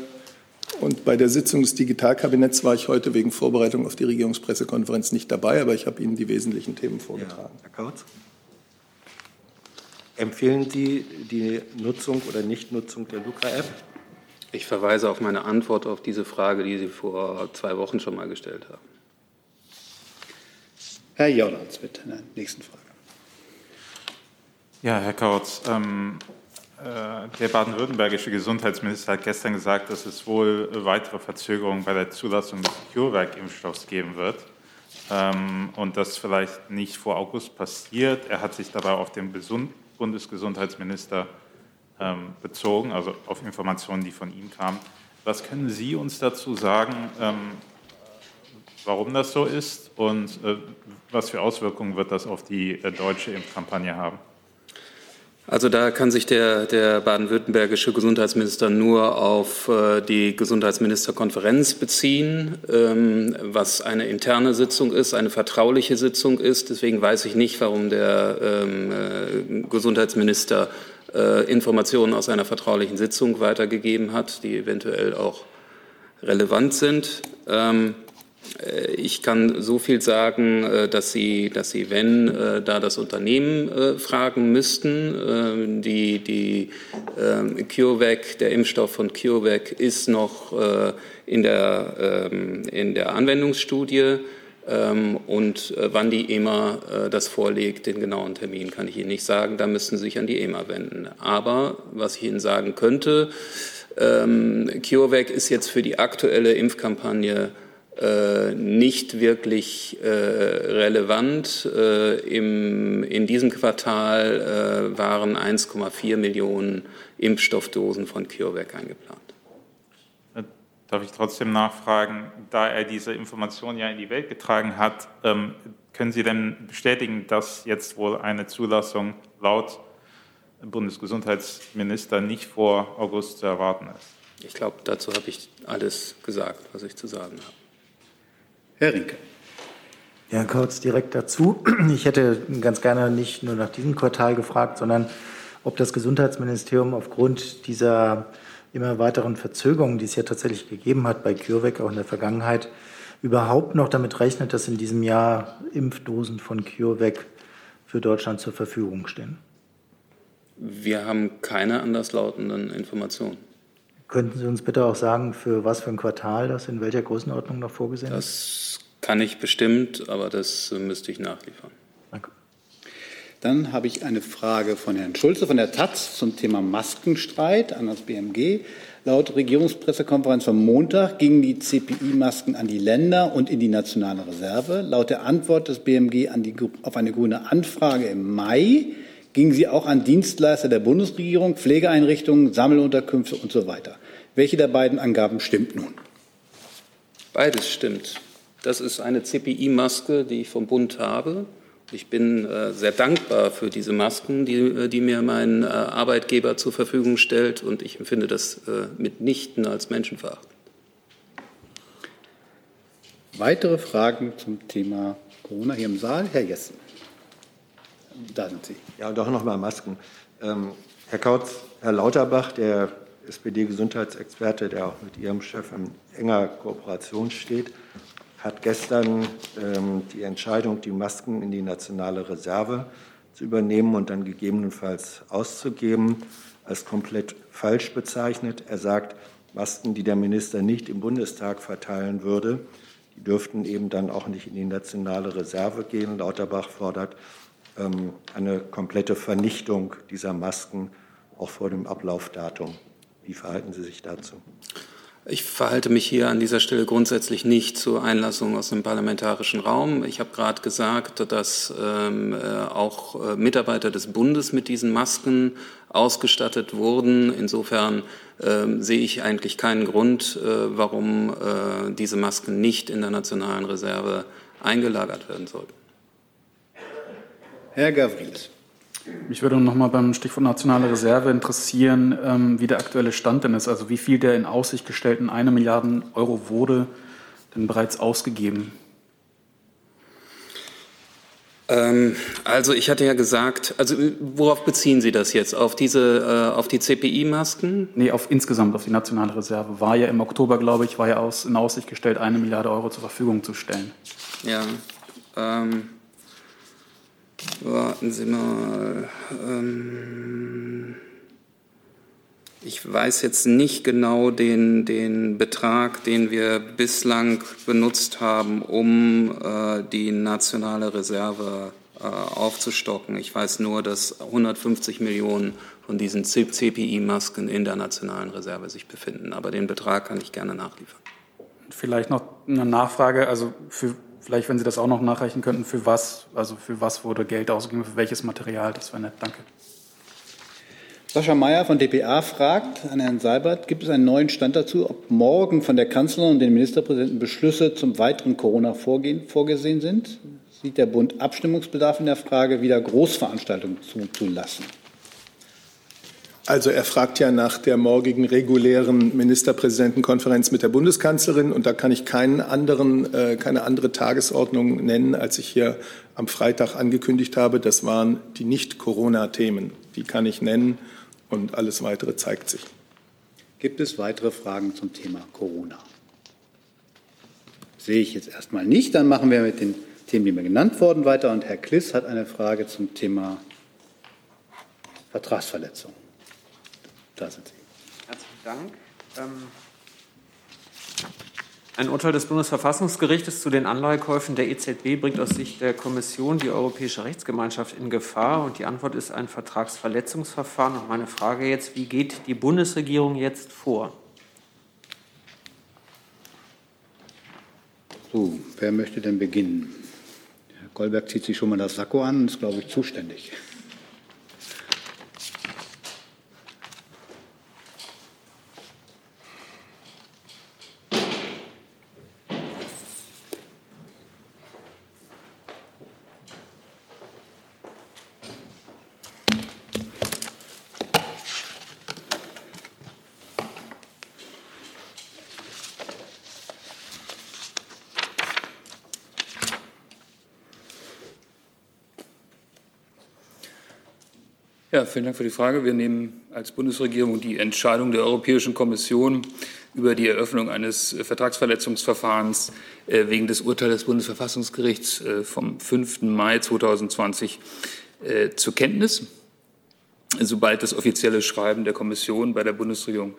und bei der Sitzung des Digitalkabinetts war ich heute wegen Vorbereitung auf die Regierungspressekonferenz nicht dabei, aber ich habe Ihnen die wesentlichen Themen vorgetragen. Ja, Herr Kautz? Empfehlen Sie die Nutzung oder Nichtnutzung der Luca-App? Ich verweise auf meine Antwort auf diese Frage, die Sie vor zwei Wochen schon mal gestellt haben. Herr Jordans, bitte, in der nächsten Frage. Ja, Herr Kautz, ähm, äh, der baden-württembergische Gesundheitsminister hat gestern gesagt, dass es wohl weitere Verzögerungen bei der Zulassung des CureVac-Impfstoffs geben wird ähm, und das vielleicht nicht vor August passiert. Er hat sich dabei auf den Bundesgesundheitsminister bezogen, also auf Informationen, die von ihm kamen. Was können Sie uns dazu sagen, ähm, warum das so ist und äh, was für Auswirkungen wird das auf die äh, deutsche Impfkampagne haben? Also da kann sich der, der baden-württembergische Gesundheitsminister nur auf äh, die Gesundheitsministerkonferenz beziehen, ähm, was eine interne Sitzung ist, eine vertrauliche Sitzung ist. Deswegen weiß ich nicht, warum der ähm, äh, Gesundheitsminister Informationen aus einer vertraulichen Sitzung weitergegeben hat, die eventuell auch relevant sind. Ähm, äh, ich kann so viel sagen, äh, dass Sie, dass Sie wenn äh, da das Unternehmen fragen müssten, die, die ähm, CureVac, der Impfstoff von CureVac ist noch in der, ähm, in der Anwendungsstudie. Ähm, und wann die EMA das vorlegt, den genauen Termin kann ich Ihnen nicht sagen. Da müssten Sie sich an die EMA wenden. Aber was ich Ihnen sagen könnte, CureVac ist jetzt für die aktuelle Impfkampagne äh, nicht wirklich äh, relevant. Äh, im, in diesem Quartal äh, waren 1,4 Millionen Impfstoffdosen von CureVac eingeplant. Äh, darf ich trotzdem nachfragen, da er diese Information ja in die Welt getragen hat, ähm, können Sie denn bestätigen, dass jetzt wohl eine Zulassung laut Bundesgesundheitsminister nicht vor August zu erwarten ist? Ich glaube, dazu habe ich alles gesagt, was ich zu sagen habe. Herr Rinke. Ja, kurz direkt dazu. Ich hätte ganz gerne nicht nur nach diesem Quartal gefragt, sondern ob das Gesundheitsministerium aufgrund dieser immer weiteren Verzögerungen, die es ja tatsächlich gegeben hat bei CureVac auch in der Vergangenheit, überhaupt noch damit rechnet, dass in diesem Jahr Impfdosen von CureVac für Deutschland zur Verfügung stehen. Wir haben keine anderslautenden Informationen. Könnten Sie uns bitte auch sagen, für was für ein Quartal das in welcher Größenordnung noch vorgesehen ist? Das kann ich bestimmt, aber das müsste ich nachliefern. Dann habe ich eine Frage von Herrn Schulze von der Taz zum Thema Maskenstreit an das BMG. Laut Regierungspressekonferenz vom Montag gingen die CPI-Masken an die Länder und in die nationale Reserve. Laut der Antwort des BMG die, auf eine grüne Anfrage im Mai ging sie auch an Dienstleister der Bundesregierung, Pflegeeinrichtungen, Sammelunterkünfte und so weiter. Welche der beiden Angaben stimmt nun? Beides stimmt. Das ist eine CPI-Maske, die ich vom Bund habe. Ich bin äh, sehr dankbar für diese Masken, die, äh, die mir mein äh, Arbeitgeber zur Verfügung stellt. Und ich empfinde das äh, mitnichten als menschenverachtend. Weitere Fragen zum Thema Corona hier im Saal? Herr Jessen. Da sind Sie. Ja, und auch noch mal Masken. Ähm, Herr Kautz, Herr Lauterbach, der SPD-Gesundheitsexperte, der auch mit Ihrem Chef in enger Kooperation steht, hat gestern ähm, die Entscheidung, die Masken in die nationale Reserve zu übernehmen und dann gegebenenfalls auszugeben, als komplett falsch bezeichnet. Er sagt, Masken, die der Minister nicht im Bundestag verteilen würde, die dürften eben dann auch nicht in die nationale Reserve gehen. Lauterbach fordert ähm, eine komplette Vernichtung dieser Masken auch vor dem Ablaufdatum. Wie verhalten Sie sich dazu? Ich verhalte mich hier an dieser Stelle grundsätzlich nicht zur Einlassung aus dem parlamentarischen Raum. Ich habe gerade gesagt, dass ähm, äh, auch äh, Mitarbeiter des Bundes mit diesen Masken ausgestattet wurden. Insofern äh, sehe ich eigentlich keinen Grund, äh, warum äh, diese Masken nicht in der nationalen Reserve eingelagert werden soll. Herr Gavrilis. Mich würde noch mal beim Stichwort nationale Reserve interessieren, ähm, wie der aktuelle Stand denn ist. Also wie viel der in Aussicht gestellten eine Milliarden Euro wurde denn bereits ausgegeben? Ähm, also ich hatte ja gesagt, also worauf beziehen Sie das jetzt? Auf diese, äh, auf die CPI-Masken? Nee, auf insgesamt auf die nationale Reserve. War ja im Oktober, glaube ich, war ja aus, in Aussicht gestellt, eine Milliarde Euro zur Verfügung zu stellen. Ja. Ähm, warten Sie mal. Ähm, ich weiß jetzt nicht genau den, den Betrag, den wir bislang benutzt haben, um äh, die nationale Reserve äh, aufzustocken. Ich weiß nur, dass 150 Millionen von diesen CPI-Masken in der nationalen Reserve sich befinden. Aber den Betrag kann ich gerne nachliefern. Vielleicht noch eine Nachfrage, also für, vielleicht, wenn Sie das auch noch nachreichen könnten, für was, also für was wurde Geld ausgegeben, für welches Material, das wäre nett. Danke. Sascha Mayer von dpa fragt an Herrn Seibert, gibt es einen neuen Stand dazu, ob morgen von der Kanzlerin und den Ministerpräsidenten Beschlüsse zum weiteren Corona-Vorgehen vorgesehen sind? Sieht der Bund Abstimmungsbedarf in der Frage, wieder Großveranstaltungen zuzulassen? Also er fragt ja nach der morgigen regulären Ministerpräsidentenkonferenz mit der Bundeskanzlerin und da kann ich keinen anderen, äh, keine andere Tagesordnung nennen, als ich hier am Freitag angekündigt habe. Das waren die Nicht-Corona-Themen. Die kann ich nennen und alles Weitere zeigt sich. Gibt es weitere Fragen zum Thema Corona? Sehe ich jetzt erstmal nicht. Dann machen wir mit den Themen, die mir genannt wurden, weiter. Und Herr Kliss hat eine Frage zum Thema Vertragsverletzung. Da sind Sie. Herzlichen Dank. Ähm ein Urteil des Bundesverfassungsgerichtes zu den Anleihekäufen der EZB bringt aus Sicht der Kommission die europäische Rechtsgemeinschaft in Gefahr. Und die Antwort ist ein Vertragsverletzungsverfahren. Und meine Frage jetzt, wie geht die Bundesregierung jetzt vor? So, wer möchte denn beginnen? Herr Goldberg zieht sich schon mal das Sakko an und ist, glaube ich, zuständig. Ja, vielen Dank für die Frage. Wir nehmen als Bundesregierung die Entscheidung der Europäischen Kommission über die Eröffnung eines Vertragsverletzungsverfahrens äh, wegen des Urteils des Bundesverfassungsgerichts äh, vom 5. Mai 2020 äh, zur Kenntnis. Sobald das offizielle Schreiben der Kommission bei der Bundesregierung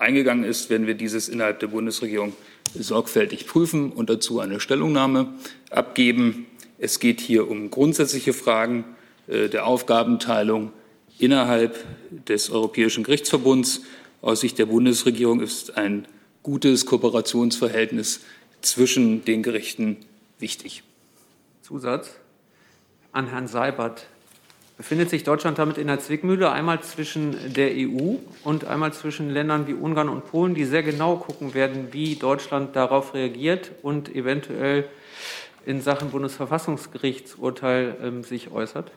eingegangen ist, werden wir dieses innerhalb der Bundesregierung sorgfältig prüfen und dazu eine Stellungnahme abgeben. Es geht hier um grundsätzliche Fragen der Aufgabenteilung innerhalb des Europäischen Gerichtsverbunds. Aus Sicht der Bundesregierung ist ein gutes Kooperationsverhältnis zwischen den Gerichten wichtig. Zusatz an Herrn Seibert. Befindet sich Deutschland damit in der Zwickmühle, einmal zwischen der EU und einmal zwischen Ländern wie Ungarn und Polen, die sehr genau gucken werden, wie Deutschland darauf reagiert und eventuell in Sachen Bundesverfassungsgerichtsurteil ähm, sich äußert?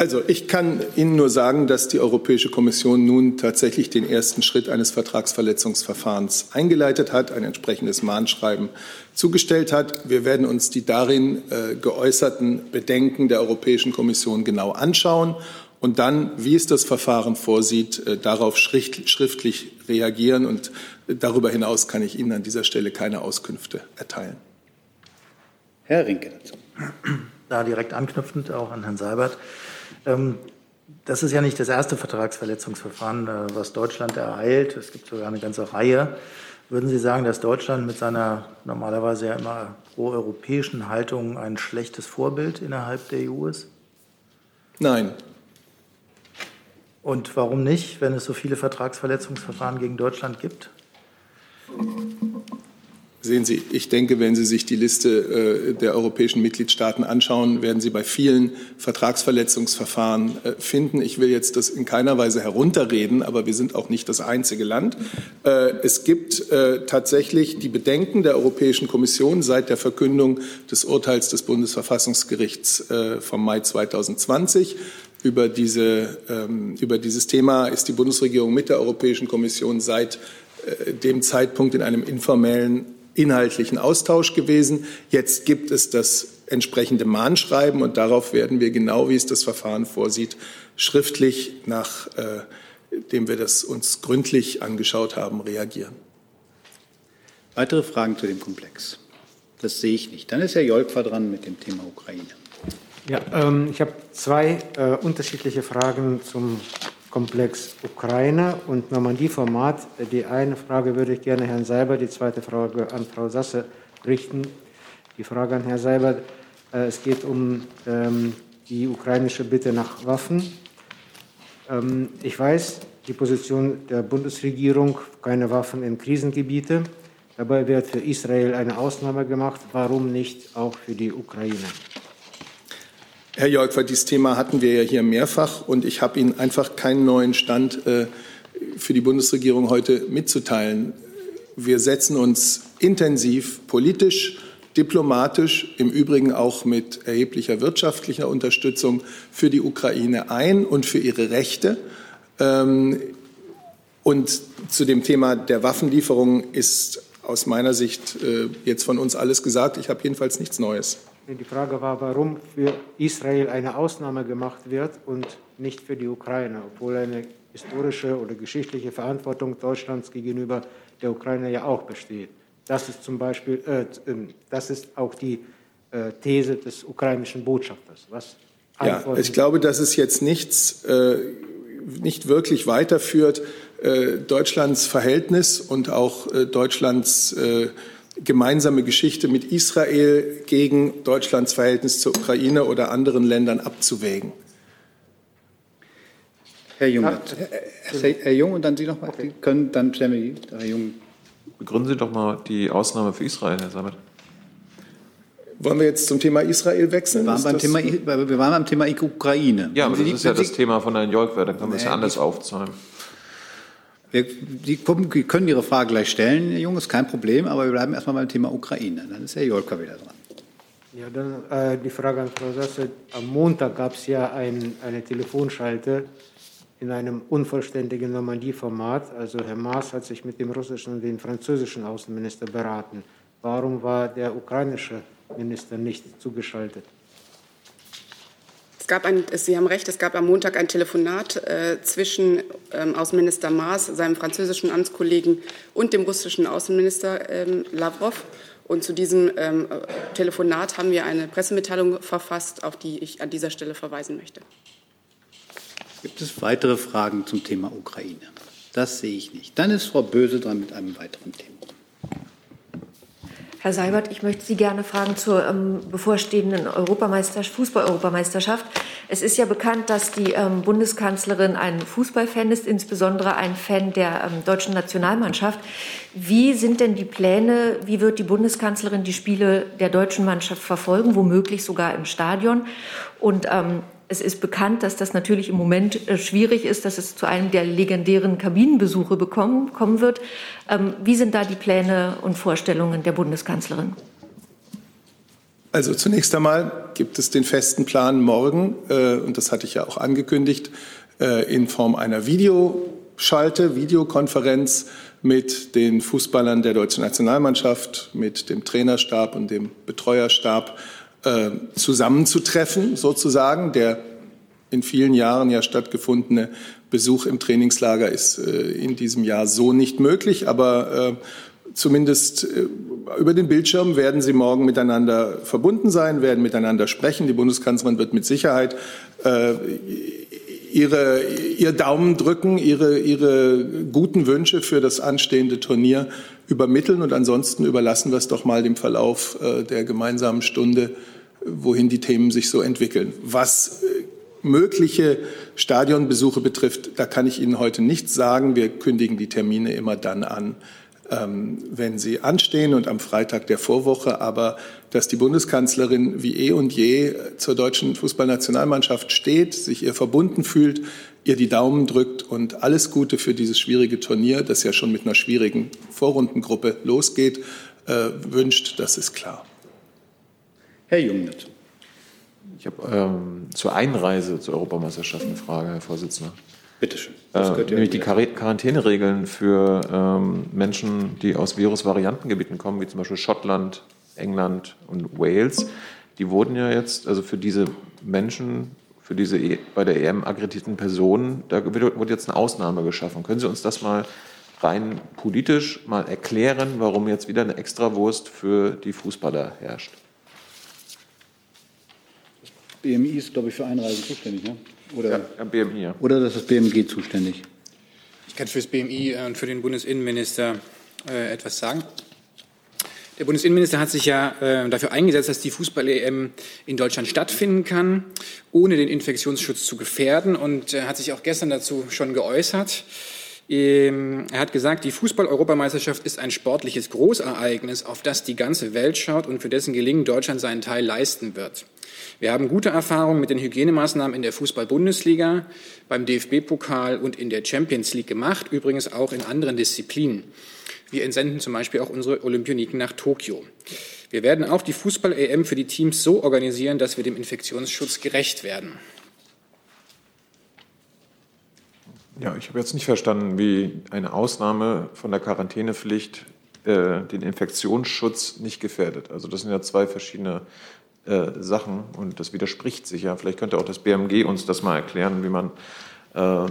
Also ich kann Ihnen nur sagen, dass die Europäische Kommission nun tatsächlich den ersten Schritt eines Vertragsverletzungsverfahrens eingeleitet hat, ein entsprechendes Mahnschreiben zugestellt hat. Wir werden uns die darin äh, geäußerten Bedenken der Europäischen Kommission genau anschauen und dann, wie es das Verfahren vorsieht, äh, darauf schriftlich reagieren. Und darüber hinaus kann ich Ihnen an dieser Stelle keine Auskünfte erteilen. Herr Rinke dazu. Da direkt anknüpfend auch an Herrn Seibert. Ähm, das ist ja nicht das erste Vertragsverletzungsverfahren, äh, was Deutschland ereilt. Es gibt sogar eine ganze Reihe. Würden Sie sagen, dass Deutschland mit seiner normalerweise ja immer pro-europäischen Haltung ein schlechtes Vorbild innerhalb der EU ist? Nein. Und warum nicht, wenn es so viele Vertragsverletzungsverfahren gegen Deutschland gibt? Sehen Sie, ich denke, wenn Sie sich die Liste äh, der europäischen Mitgliedstaaten anschauen, werden Sie bei vielen Vertragsverletzungsverfahren äh, finden. Ich will jetzt das in keiner Weise herunterreden, aber wir sind auch nicht das einzige Land. Äh, es gibt tatsächlich die Bedenken der Europäischen Kommission seit der Verkündung des Urteils des Bundesverfassungsgerichts vom Mai 2020. Über, diese, ähm, über dieses Thema ist die Bundesregierung mit der Europäischen Kommission seit dem Zeitpunkt in einem informellen inhaltlichen Austausch gewesen. Jetzt gibt es das entsprechende Mahnschreiben und darauf werden wir genau, wie es das Verfahren vorsieht, schriftlich, nachdem äh, wir das uns gründlich angeschaut haben, reagieren. Weitere Fragen zu dem Komplex? Das sehe ich nicht. Dann ist Herr Jolkwa dran mit dem Thema Ukraine. Ja, ähm, ich habe zwei äh, unterschiedliche Fragen zum Komplex Ukraine und Normandie-Format. Die eine Frage würde ich gerne Herrn Seiber, die zweite Frage an Frau Sasse richten. Die Frage an Herrn Seiber, äh, es geht um ähm, die ukrainische Bitte nach Waffen. Ähm, ich weiß, die Position der Bundesregierung, keine Waffen in Krisengebiete. Dabei wird für Israel eine Ausnahme gemacht. Warum nicht auch für die Ukraine? Herr Jolkwer, dieses Thema hatten wir ja hier mehrfach und ich habe Ihnen einfach keinen neuen Stand äh, für die Bundesregierung heute mitzuteilen. Wir setzen uns intensiv politisch, diplomatisch, im Übrigen auch mit erheblicher wirtschaftlicher Unterstützung für die Ukraine ein und für ihre Rechte. Ähm, und zu dem Thema der Waffenlieferung ist aus meiner Sicht äh, jetzt von uns alles gesagt. Ich habe jedenfalls nichts Neues. Die Frage war, warum für Israel eine Ausnahme gemacht wird und nicht für die Ukraine, obwohl eine historische oder geschichtliche Verantwortung Deutschlands gegenüber der Ukraine ja auch besteht. Das ist zum Beispiel, äh, ähm, das ist auch die äh, These des ukrainischen Botschafters. Was ja, ich glaube, dass es jetzt nichts, äh, nicht wirklich weiterführt, äh, Deutschlands Verhältnis und auch äh, Deutschlands äh, gemeinsame Geschichte mit Israel gegen Deutschlands Verhältnis zur Ukraine oder anderen Ländern abzuwägen. Herr Jung, Herr, Herr Jung und dann Sie noch mal. Okay. Sie können dann stellen wir die, Herr Jung. Begründen Sie doch mal die Ausnahme für Israel, Herr Sammet. Wollen wir jetzt zum Thema Israel wechseln? Wir waren, beim Thema, wir waren beim Thema Ukraine. Ja, aber das ist ja das Thema von Herrn Jolkwer, dann können wir es ja anders aufzäumen. Wir, Sie können Ihre Frage gleich stellen, Herr Jung, ist kein Problem, aber wir bleiben erstmal beim Thema Ukraine. Dann ist Herr Jolka wieder dran. Ja, dann äh, die Frage an Frau Sasse. Am Montag gab es ja ein, eine Telefonschalte in einem unvollständigen Normandie-Format. Also Herr Maas hat sich mit dem russischen und dem französischen Außenminister beraten. Warum war der ukrainische Minister nicht zugeschaltet? Gab ein, Sie haben recht, es gab am Montag ein Telefonat äh, zwischen ähm, Außenminister Maas, seinem französischen Amtskollegen und dem russischen Außenminister ähm, Lavrov. Und zu diesem ähm, Telefonat haben wir eine Pressemitteilung verfasst, auf die ich an dieser Stelle verweisen möchte. Gibt es weitere Fragen zum Thema Ukraine? Das sehe ich nicht. Dann ist Frau Böse dran mit einem weiteren Thema. Herr Seibert, ich möchte Sie gerne fragen zur ähm, bevorstehenden Europameisterschaft, Fußball-Europameisterschaft. Es ist ja bekannt, dass die ähm, Bundeskanzlerin ein Fußballfan ist, insbesondere ein Fan der ähm, deutschen Nationalmannschaft. Wie sind denn die Pläne? Wie wird die Bundeskanzlerin die Spiele der deutschen Mannschaft verfolgen, womöglich sogar im Stadion? Und ähm, es ist bekannt, dass das natürlich im Moment äh, schwierig ist, dass es zu einem der legendären Kabinenbesuche bekommen, kommen wird. Ähm, wie sind da die Pläne und Vorstellungen der Bundeskanzlerin? Also zunächst einmal gibt es den festen Plan morgen, äh, und das hatte ich ja auch angekündigt, äh, in Form einer Videoschalte, Videokonferenz mit den Fußballern der deutschen Nationalmannschaft, mit dem Trainerstab und dem Betreuerstab äh, zusammenzutreffen, sozusagen. Der in vielen Jahren ja stattgefundene Besuch im Trainingslager ist äh, in diesem Jahr so nicht möglich, aber äh, zumindest über den Bildschirm werden sie morgen miteinander verbunden sein, werden miteinander sprechen. Die Bundeskanzlerin wird mit Sicherheit ihre, ihr Daumen drücken, ihre, ihre guten Wünsche für das anstehende Turnier übermitteln und ansonsten überlassen wir es doch mal dem Verlauf der gemeinsamen Stunde, wohin die Themen sich so entwickeln. Was äh, mögliche Stadionbesuche betrifft, da kann ich Ihnen heute nichts sagen. Wir kündigen die Termine immer dann an, ähm, wenn sie anstehen und am Freitag der Vorwoche, aber dass die Bundeskanzlerin wie eh und je zur deutschen Fußballnationalmannschaft steht, sich ihr verbunden fühlt, ihr die Daumen drückt und alles Gute für dieses schwierige Turnier, das ja schon mit einer schwierigen Vorrundengruppe losgeht, äh, wünscht, das ist klar. Herr Jungnitz. Ich habe ähm, zur Einreise zur Europameisterschaft eine Frage, Herr Vorsitzender. Bitte schön. Äh, nämlich die Quar Quarantäneregeln für ähm, Menschen, die aus Virusvariantengebieten kommen, wie zum Beispiel Schottland, England und Wales. Die wurden ja jetzt, also für diese Menschen, für diese e bei der EM akkreditierten Personen, da wurde jetzt eine Ausnahme geschaffen. Können Sie uns das mal rein politisch mal erklären, warum jetzt wieder eine Extrawurst für die Fußballer herrscht? BMI ist, glaube ich, für Einreisen zuständig, ne? Oder, ja, BMI, ja. Oder ist das BMG zuständig? Ich kann für das BMI und für den Bundesinnenminister äh, etwas sagen. Der Bundesinnenminister hat sich ja äh, dafür eingesetzt, dass die Fußball-EM in Deutschland stattfinden kann, ohne den Infektionsschutz zu gefährden und äh, hat sich auch gestern dazu schon geäußert. Ähm, er hat gesagt, die Fußball-Europameisterschaft ist ein sportliches Großereignis, auf das die ganze Welt schaut und für dessen Gelingen Deutschland seinen Teil leisten wird. Wir haben gute Erfahrungen mit den Hygienemaßnahmen in der Fußball-Bundesliga, beim DFB-Pokal und in der Champions League gemacht, übrigens auch in anderen Disziplinen. Wir entsenden zum Beispiel auch unsere Olympioniken nach Tokio. Wir werden auch die Fußball-EM für die Teams so organisieren, dass wir dem Infektionsschutz gerecht werden. Ja, ich habe jetzt nicht verstanden, wie eine Ausnahme von der Quarantänepflicht äh, den Infektionsschutz nicht gefährdet. Also das sind ja zwei verschiedene äh, Sachen und das widerspricht sich ja. Vielleicht könnte auch das BMG uns das mal erklären, wie man äh,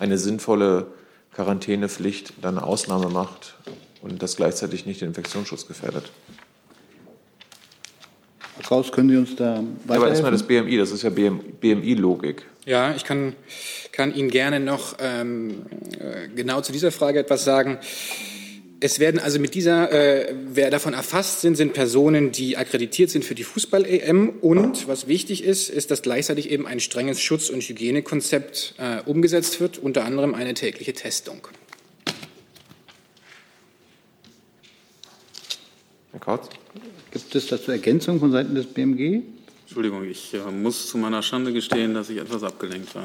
eine sinnvolle Quarantänepflicht dann eine Ausnahme macht und das gleichzeitig nicht den Infektionsschutz gefährdet. Herr Kraus, können Sie uns da weiterhelfen? Aber erstmal das BMI, das ist ja BMI-Logik. Ja, ich kann, kann Ihnen gerne noch ähm, äh, genau zu dieser Frage etwas sagen. Es werden also mit dieser, äh, wer davon erfasst sind, sind Personen, die akkreditiert sind für die Fußball-EM. Und was wichtig ist, ist, dass gleichzeitig eben ein strenges Schutz- und Hygienekonzept äh, umgesetzt wird, unter anderem eine tägliche Testung. Herr Kautz? Gibt es dazu Ergänzungen von Seiten des BMG? Entschuldigung, ich äh, muss zu meiner Schande gestehen, dass ich etwas abgelenkt war.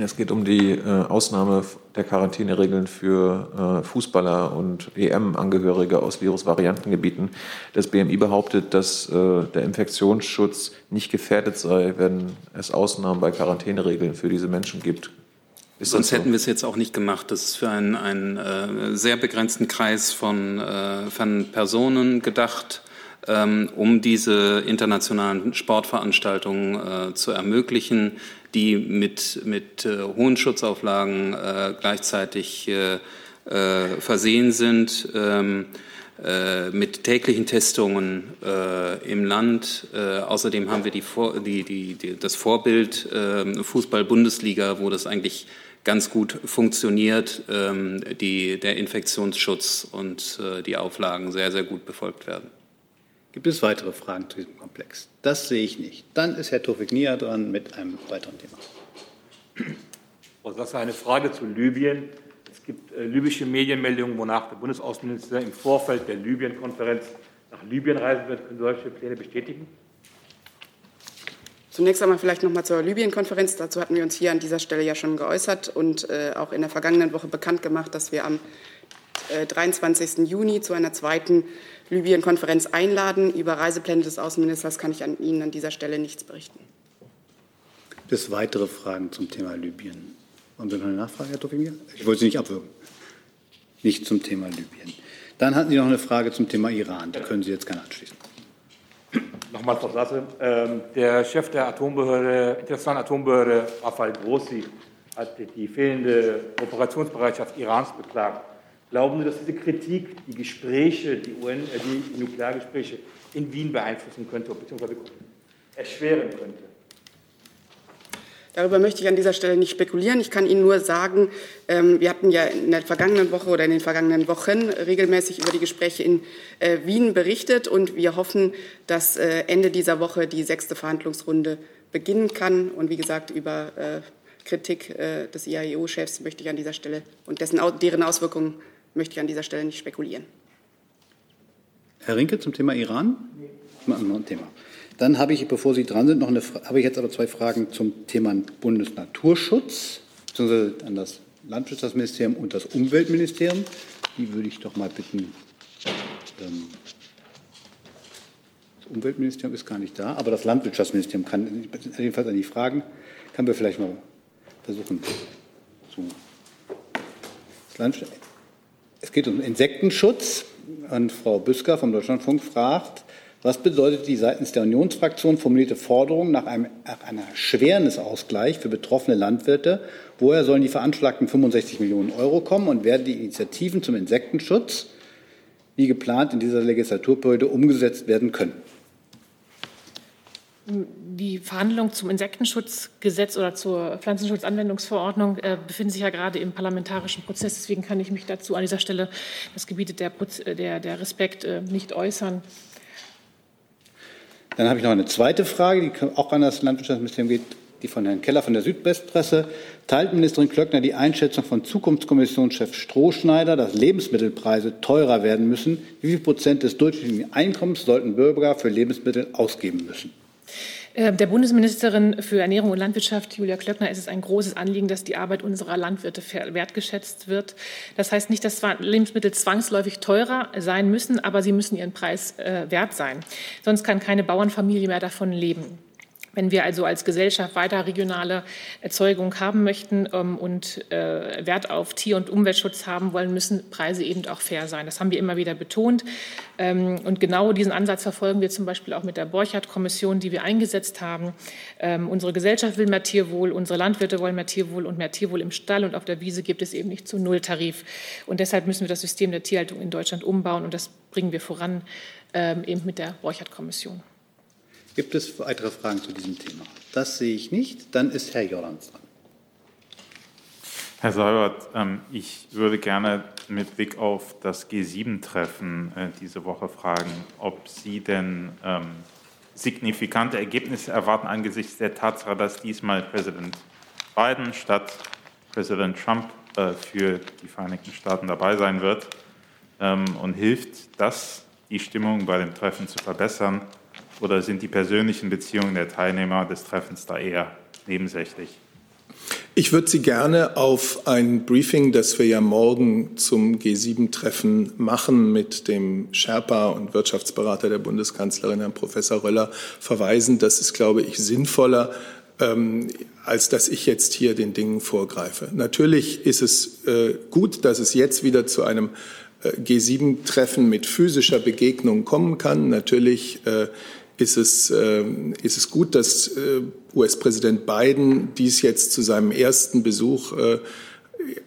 Es geht um die äh, Ausnahme der Quarantäneregeln für äh, Fußballer und EM-Angehörige aus Virusvariantengebieten. Das BMI behauptet, dass äh, der Infektionsschutz nicht gefährdet sei, wenn es Ausnahmen bei Quarantäneregeln für diese Menschen gibt. Ist Sonst so? hätten wir es jetzt auch nicht gemacht. Das ist für einen, einen äh, sehr begrenzten Kreis von, äh, von Personen gedacht ähm, um diese internationalen Sportveranstaltungen äh, zu ermöglichen, die mit, mit äh, hohen Schutzauflagen äh, gleichzeitig versehen sind ähm, mit täglichen Testungen äh, im Land. Äh, außerdem haben wir die Vor die, die, das Vorbild äh, Fußball-Bundesliga, wo das eigentlich ganz gut funktioniert, ähm, die, der Infektionsschutz und die Auflagen sehr, sehr gut befolgt werden. Gibt es weitere Fragen zu diesem Komplex? Das sehe ich nicht. Dann ist Herr Tofik Nia dran mit einem weiteren Thema. Frau Sasser, eine Frage zu Libyen. Es gibt äh, libysche Medienmeldungen, wonach der Bundesaußenminister im Vorfeld der Libyen-Konferenz nach Libyen reisen wird. Können Sie solche Pläne bestätigen? Zunächst einmal vielleicht noch mal zur Libyen-Konferenz. Dazu hatten wir uns hier an dieser Stelle ja schon geäußert und äh, auch in der vergangenen Woche bekannt gemacht, dass wir am 23. Juni zu einer zweiten Libyen-Konferenz einladen. Über Reisepläne des Außenministers kann ich an Ihnen an dieser Stelle nichts berichten. Gibt es weitere Fragen zum Thema Libyen? Haben Sie noch eine Nachfrage, Herr Tofimir? Ich wollte Sie nicht abwürgen. Nicht zum Thema Libyen. Dann hatten Sie noch eine Frage zum Thema Iran. Da können Sie jetzt gerne anschließen. Nochmal, Frau Sasse. Ähm, der Chef der Atombehörde, Internationalen Atombehörde, Rafael Grossi, hat die fehlende Operationsbereitschaft Irans beklagt. Glauben Sie, dass diese Kritik die Gespräche, die, UN, äh, die Nukleargespräche in Wien beeinflussen könnte, bzw. erschweren könnte? Darüber möchte ich an dieser Stelle nicht spekulieren. Ich kann Ihnen nur sagen, ähm, wir hatten ja in der vergangenen Woche oder in den vergangenen Wochen regelmäßig über die Gespräche in äh, Wien berichtet und wir hoffen, dass äh, Ende dieser Woche die sechste Verhandlungsrunde beginnen kann. Und wie gesagt, über äh, Kritik des IAEO-Chefs möchte ich an dieser Stelle und dessen, deren Auswirkungen möchte ich an dieser Stelle nicht spekulieren. Herr Rinke zum Thema Iran? Noch ein Thema. Dann habe ich, bevor Sie dran sind, noch eine, habe ich jetzt aber zwei Fragen zum Thema Bundesnaturschutz, beziehungsweise an das Landwirtschaftsministerium und das Umweltministerium. Die würde ich doch mal bitten. Ähm, das Umweltministerium ist gar nicht da, aber das Landwirtschaftsministerium kann jedenfalls an die Fragen, kann wir vielleicht mal versuchen zu. Es geht um Insektenschutz. Und Frau Büsker vom Deutschlandfunk fragt, was bedeutet die seitens der Unionsfraktion formulierte Forderung nach einem nach einer Schwernisausgleich für betroffene Landwirte? Woher sollen die veranschlagten 65 Millionen Euro kommen und werden die Initiativen zum Insektenschutz wie geplant in dieser Legislaturperiode umgesetzt werden können? Die Verhandlungen zum Insektenschutzgesetz oder zur Pflanzenschutzanwendungsverordnung äh, befinden sich ja gerade im parlamentarischen Prozess. Deswegen kann ich mich dazu an dieser Stelle, das gebietet der, der, der Respekt, äh, nicht äußern. Dann habe ich noch eine zweite Frage, die auch an das Landwirtschaftsministerium geht, die von Herrn Keller von der Südwestpresse. Teilt Ministerin Klöckner die Einschätzung von Zukunftskommissionschef Strohschneider, dass Lebensmittelpreise teurer werden müssen? Wie viel Prozent des durchschnittlichen Einkommens sollten Bürger für Lebensmittel ausgeben müssen? Äh, der Bundesministerin für Ernährung und Landwirtschaft, Julia Klöckner, ist es ein großes Anliegen, dass die Arbeit unserer Landwirte wertgeschätzt wird. Das heißt nicht, dass Lebensmittel zwangsläufig teurer sein müssen, aber sie müssen ihren Preis äh, wert sein. Sonst kann keine Bauernfamilie mehr davon leben. Wenn wir also als Gesellschaft weiter regionale Erzeugung haben möchten ähm, und äh, Wert auf Tier- und Umweltschutz haben wollen, müssen Preise eben auch fair sein. Das haben wir immer wieder betont. Ähm, und genau diesen Ansatz verfolgen wir zum Beispiel auch mit der Borchardt-Kommission, die wir eingesetzt haben. Ähm, unsere Gesellschaft will mehr Tierwohl, unsere Landwirte wollen mehr Tierwohl und mehr Tierwohl im Stall und auf der Wiese gibt es eben nicht zu Nulltarif. Und deshalb müssen wir das System der Tierhaltung in Deutschland umbauen und das bringen wir voran ähm, eben mit der Borchardt-Kommission. Gibt es weitere Fragen zu diesem Thema? Das sehe ich nicht. Dann ist Herr Jordans dran. Herr Seibert, ähm, ich würde gerne mit Blick auf das G7-Treffen äh, diese Woche fragen, ob Sie denn ähm, signifikante Ergebnisse erwarten angesichts der Tatsache, dass diesmal Präsident Biden statt Präsident Trump äh, für die Vereinigten Staaten dabei sein wird. Ähm, und hilft das, die Stimmung bei dem Treffen zu verbessern? Oder sind die persönlichen Beziehungen der Teilnehmer des Treffens da eher nebensächlich? Ich würde Sie gerne auf ein Briefing, das wir ja morgen zum G7-Treffen machen, mit dem Sherpa und Wirtschaftsberater der Bundeskanzlerin, Herrn Professor Röller, verweisen. Das ist, glaube ich, sinnvoller, ähm, als dass ich jetzt hier den Dingen vorgreife. Natürlich ist es äh, gut, dass es jetzt wieder zu einem äh, G7-Treffen mit physischer Begegnung kommen kann. Natürlich äh, ist es, äh, ist es gut, dass äh, US-Präsident Biden dies jetzt zu seinem ersten Besuch äh,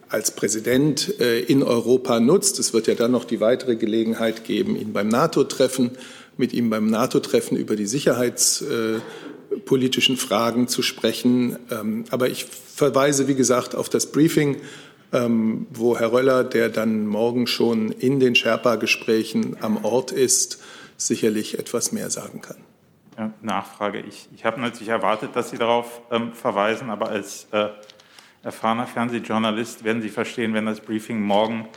als Präsident äh, in Europa nutzt. Es wird ja dann noch die weitere Gelegenheit geben, ihn beim NATO-Treffen, mit ihm beim NATO-Treffen über die sicherheitspolitischen Fragen zu sprechen. Ähm, aber ich verweise, wie gesagt, auf das Briefing, ähm, wo Herr Röller, der dann morgen schon in den Sherpa-Gesprächen am Ort ist, sicherlich etwas mehr sagen kann. Ja, Nachfrage. Ich, ich habe natürlich erwartet, dass Sie darauf ähm, verweisen, aber als äh, erfahrener Fernsehjournalist werden Sie verstehen, wenn das Briefing morgen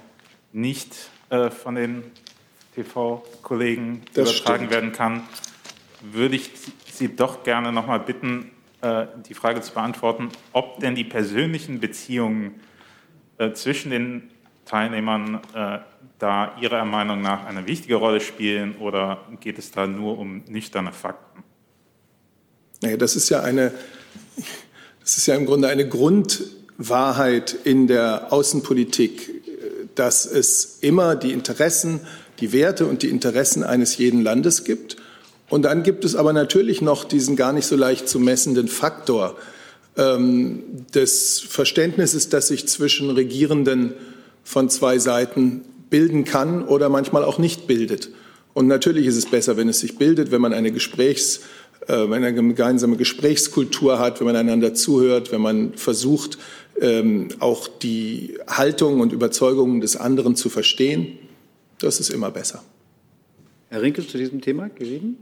nicht äh, von den TV-Kollegen übertragen stimmt. werden kann, würde ich Sie doch gerne noch mal bitten, äh, die Frage zu beantworten, ob denn die persönlichen Beziehungen äh, zwischen den Teilnehmern äh, da Ihrer Meinung nach eine wichtige Rolle spielen oder geht es da nur um nüchterne Fakten? Naja, das ist ja eine, das ist ja im Grunde eine Grundwahrheit in der Außenpolitik, dass es immer die Interessen, die Werte und die Interessen eines jeden Landes gibt. Und dann gibt es aber natürlich noch diesen gar nicht so leicht zu messenden Faktor ähm, des Verständnisses, das sich zwischen Regierenden von zwei Seiten bilden kann oder manchmal auch nicht bildet. Und natürlich ist es besser, wenn es sich bildet, wenn man eine Gesprächs, äh, wenn man eine gemeinsame Gesprächskultur hat, wenn man einander zuhört, wenn man versucht, ähm, auch die Haltung und Überzeugungen des anderen zu verstehen. Das ist immer besser. Herr Rinke zu diesem Thema gegeben?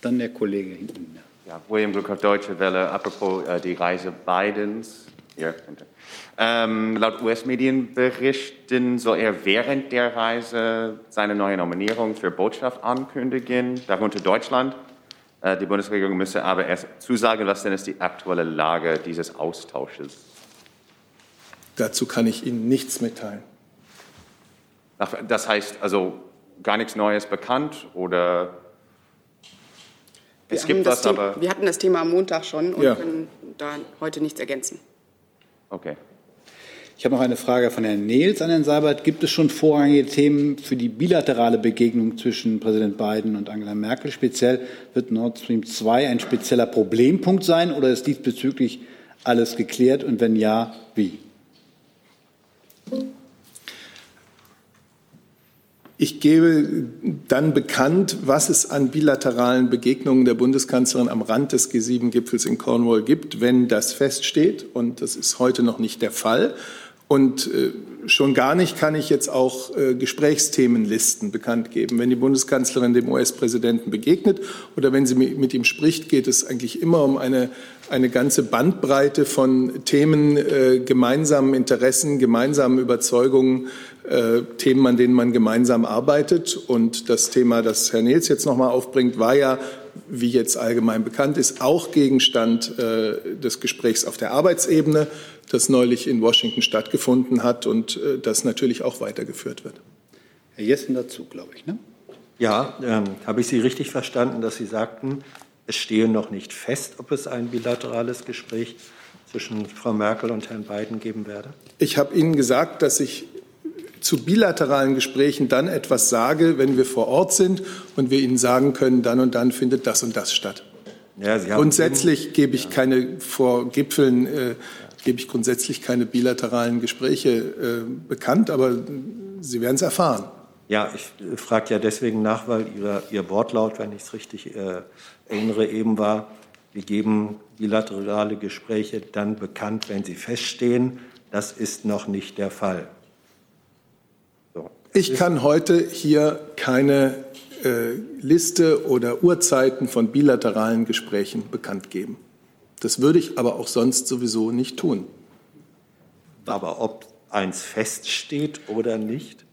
Dann der Kollege hinten. Ja, William Gluckhoff, Deutsche Welle. Apropos äh, die Reise Bidens Ja, ähm, laut US-Medienberichten soll er während der Reise seine neue Nominierung für Botschaft ankündigen, darunter Deutschland. Äh, die Bundesregierung müsse aber erst zusagen, was denn ist die aktuelle Lage dieses Austausches. Dazu kann ich Ihnen nichts mitteilen. Das heißt also gar nichts Neues bekannt oder es gibt was, aber wir hatten das Thema am Montag schon und ja. können da heute nichts ergänzen. Okay. Ich habe noch eine Frage von Herrn Nehls an Herrn Seibert. Gibt es schon vorrangige Themen für die bilaterale Begegnung zwischen Präsident Biden und Angela Merkel? Speziell wird Nord Stream 2 ein spezieller Problempunkt sein oder ist diesbezüglich alles geklärt und wenn ja, wie? Ich gebe dann bekannt, was es an bilateralen Begegnungen der Bundeskanzlerin am Rand des G7-Gipfels in Cornwall gibt, wenn das feststeht. Und das ist heute noch nicht der Fall. Und äh, schon gar nicht kann ich jetzt auch äh, Gesprächsthemenlisten bekannt geben. Wenn die Bundeskanzlerin dem US-Präsidenten begegnet oder wenn sie mit ihm spricht, geht es eigentlich immer um eine, eine ganze Bandbreite von Themen, äh, gemeinsamen Interessen, gemeinsamen Überzeugungen, äh, Themen, an denen man gemeinsam arbeitet. Und das Thema, das Herr Nils jetzt noch mal aufbringt, war ja, wie jetzt allgemein bekannt ist, auch Gegenstand äh, des Gesprächs auf der Arbeitsebene, das neulich in Washington stattgefunden hat und äh, das natürlich auch weitergeführt wird. Herr Jessen dazu, glaube ich. Ne? Ja, ähm, habe ich Sie richtig verstanden, dass Sie sagten, es stehe noch nicht fest, ob es ein bilaterales Gespräch zwischen Frau Merkel und Herrn Biden geben werde? Ich habe Ihnen gesagt, dass ich zu bilateralen Gesprächen dann etwas sage, wenn wir vor Ort sind und wir Ihnen sagen können, dann und dann findet das und das statt. Ja, grundsätzlich gebe ich keine vor Gipfeln äh, gebe ich grundsätzlich keine bilateralen Gespräche äh, bekannt, aber Sie werden es erfahren. Ja, ich äh, frage ja deswegen nach, weil Ihr, Ihr Wortlaut, wenn ich es richtig äh, erinnere, eben war, wir geben bilaterale Gespräche dann bekannt, wenn sie feststehen. Das ist noch nicht der Fall. Ich kann heute hier keine äh, Liste oder Uhrzeiten von bilateralen Gesprächen bekannt geben. Das würde ich aber auch sonst sowieso nicht tun. Aber ob eins feststeht oder nicht,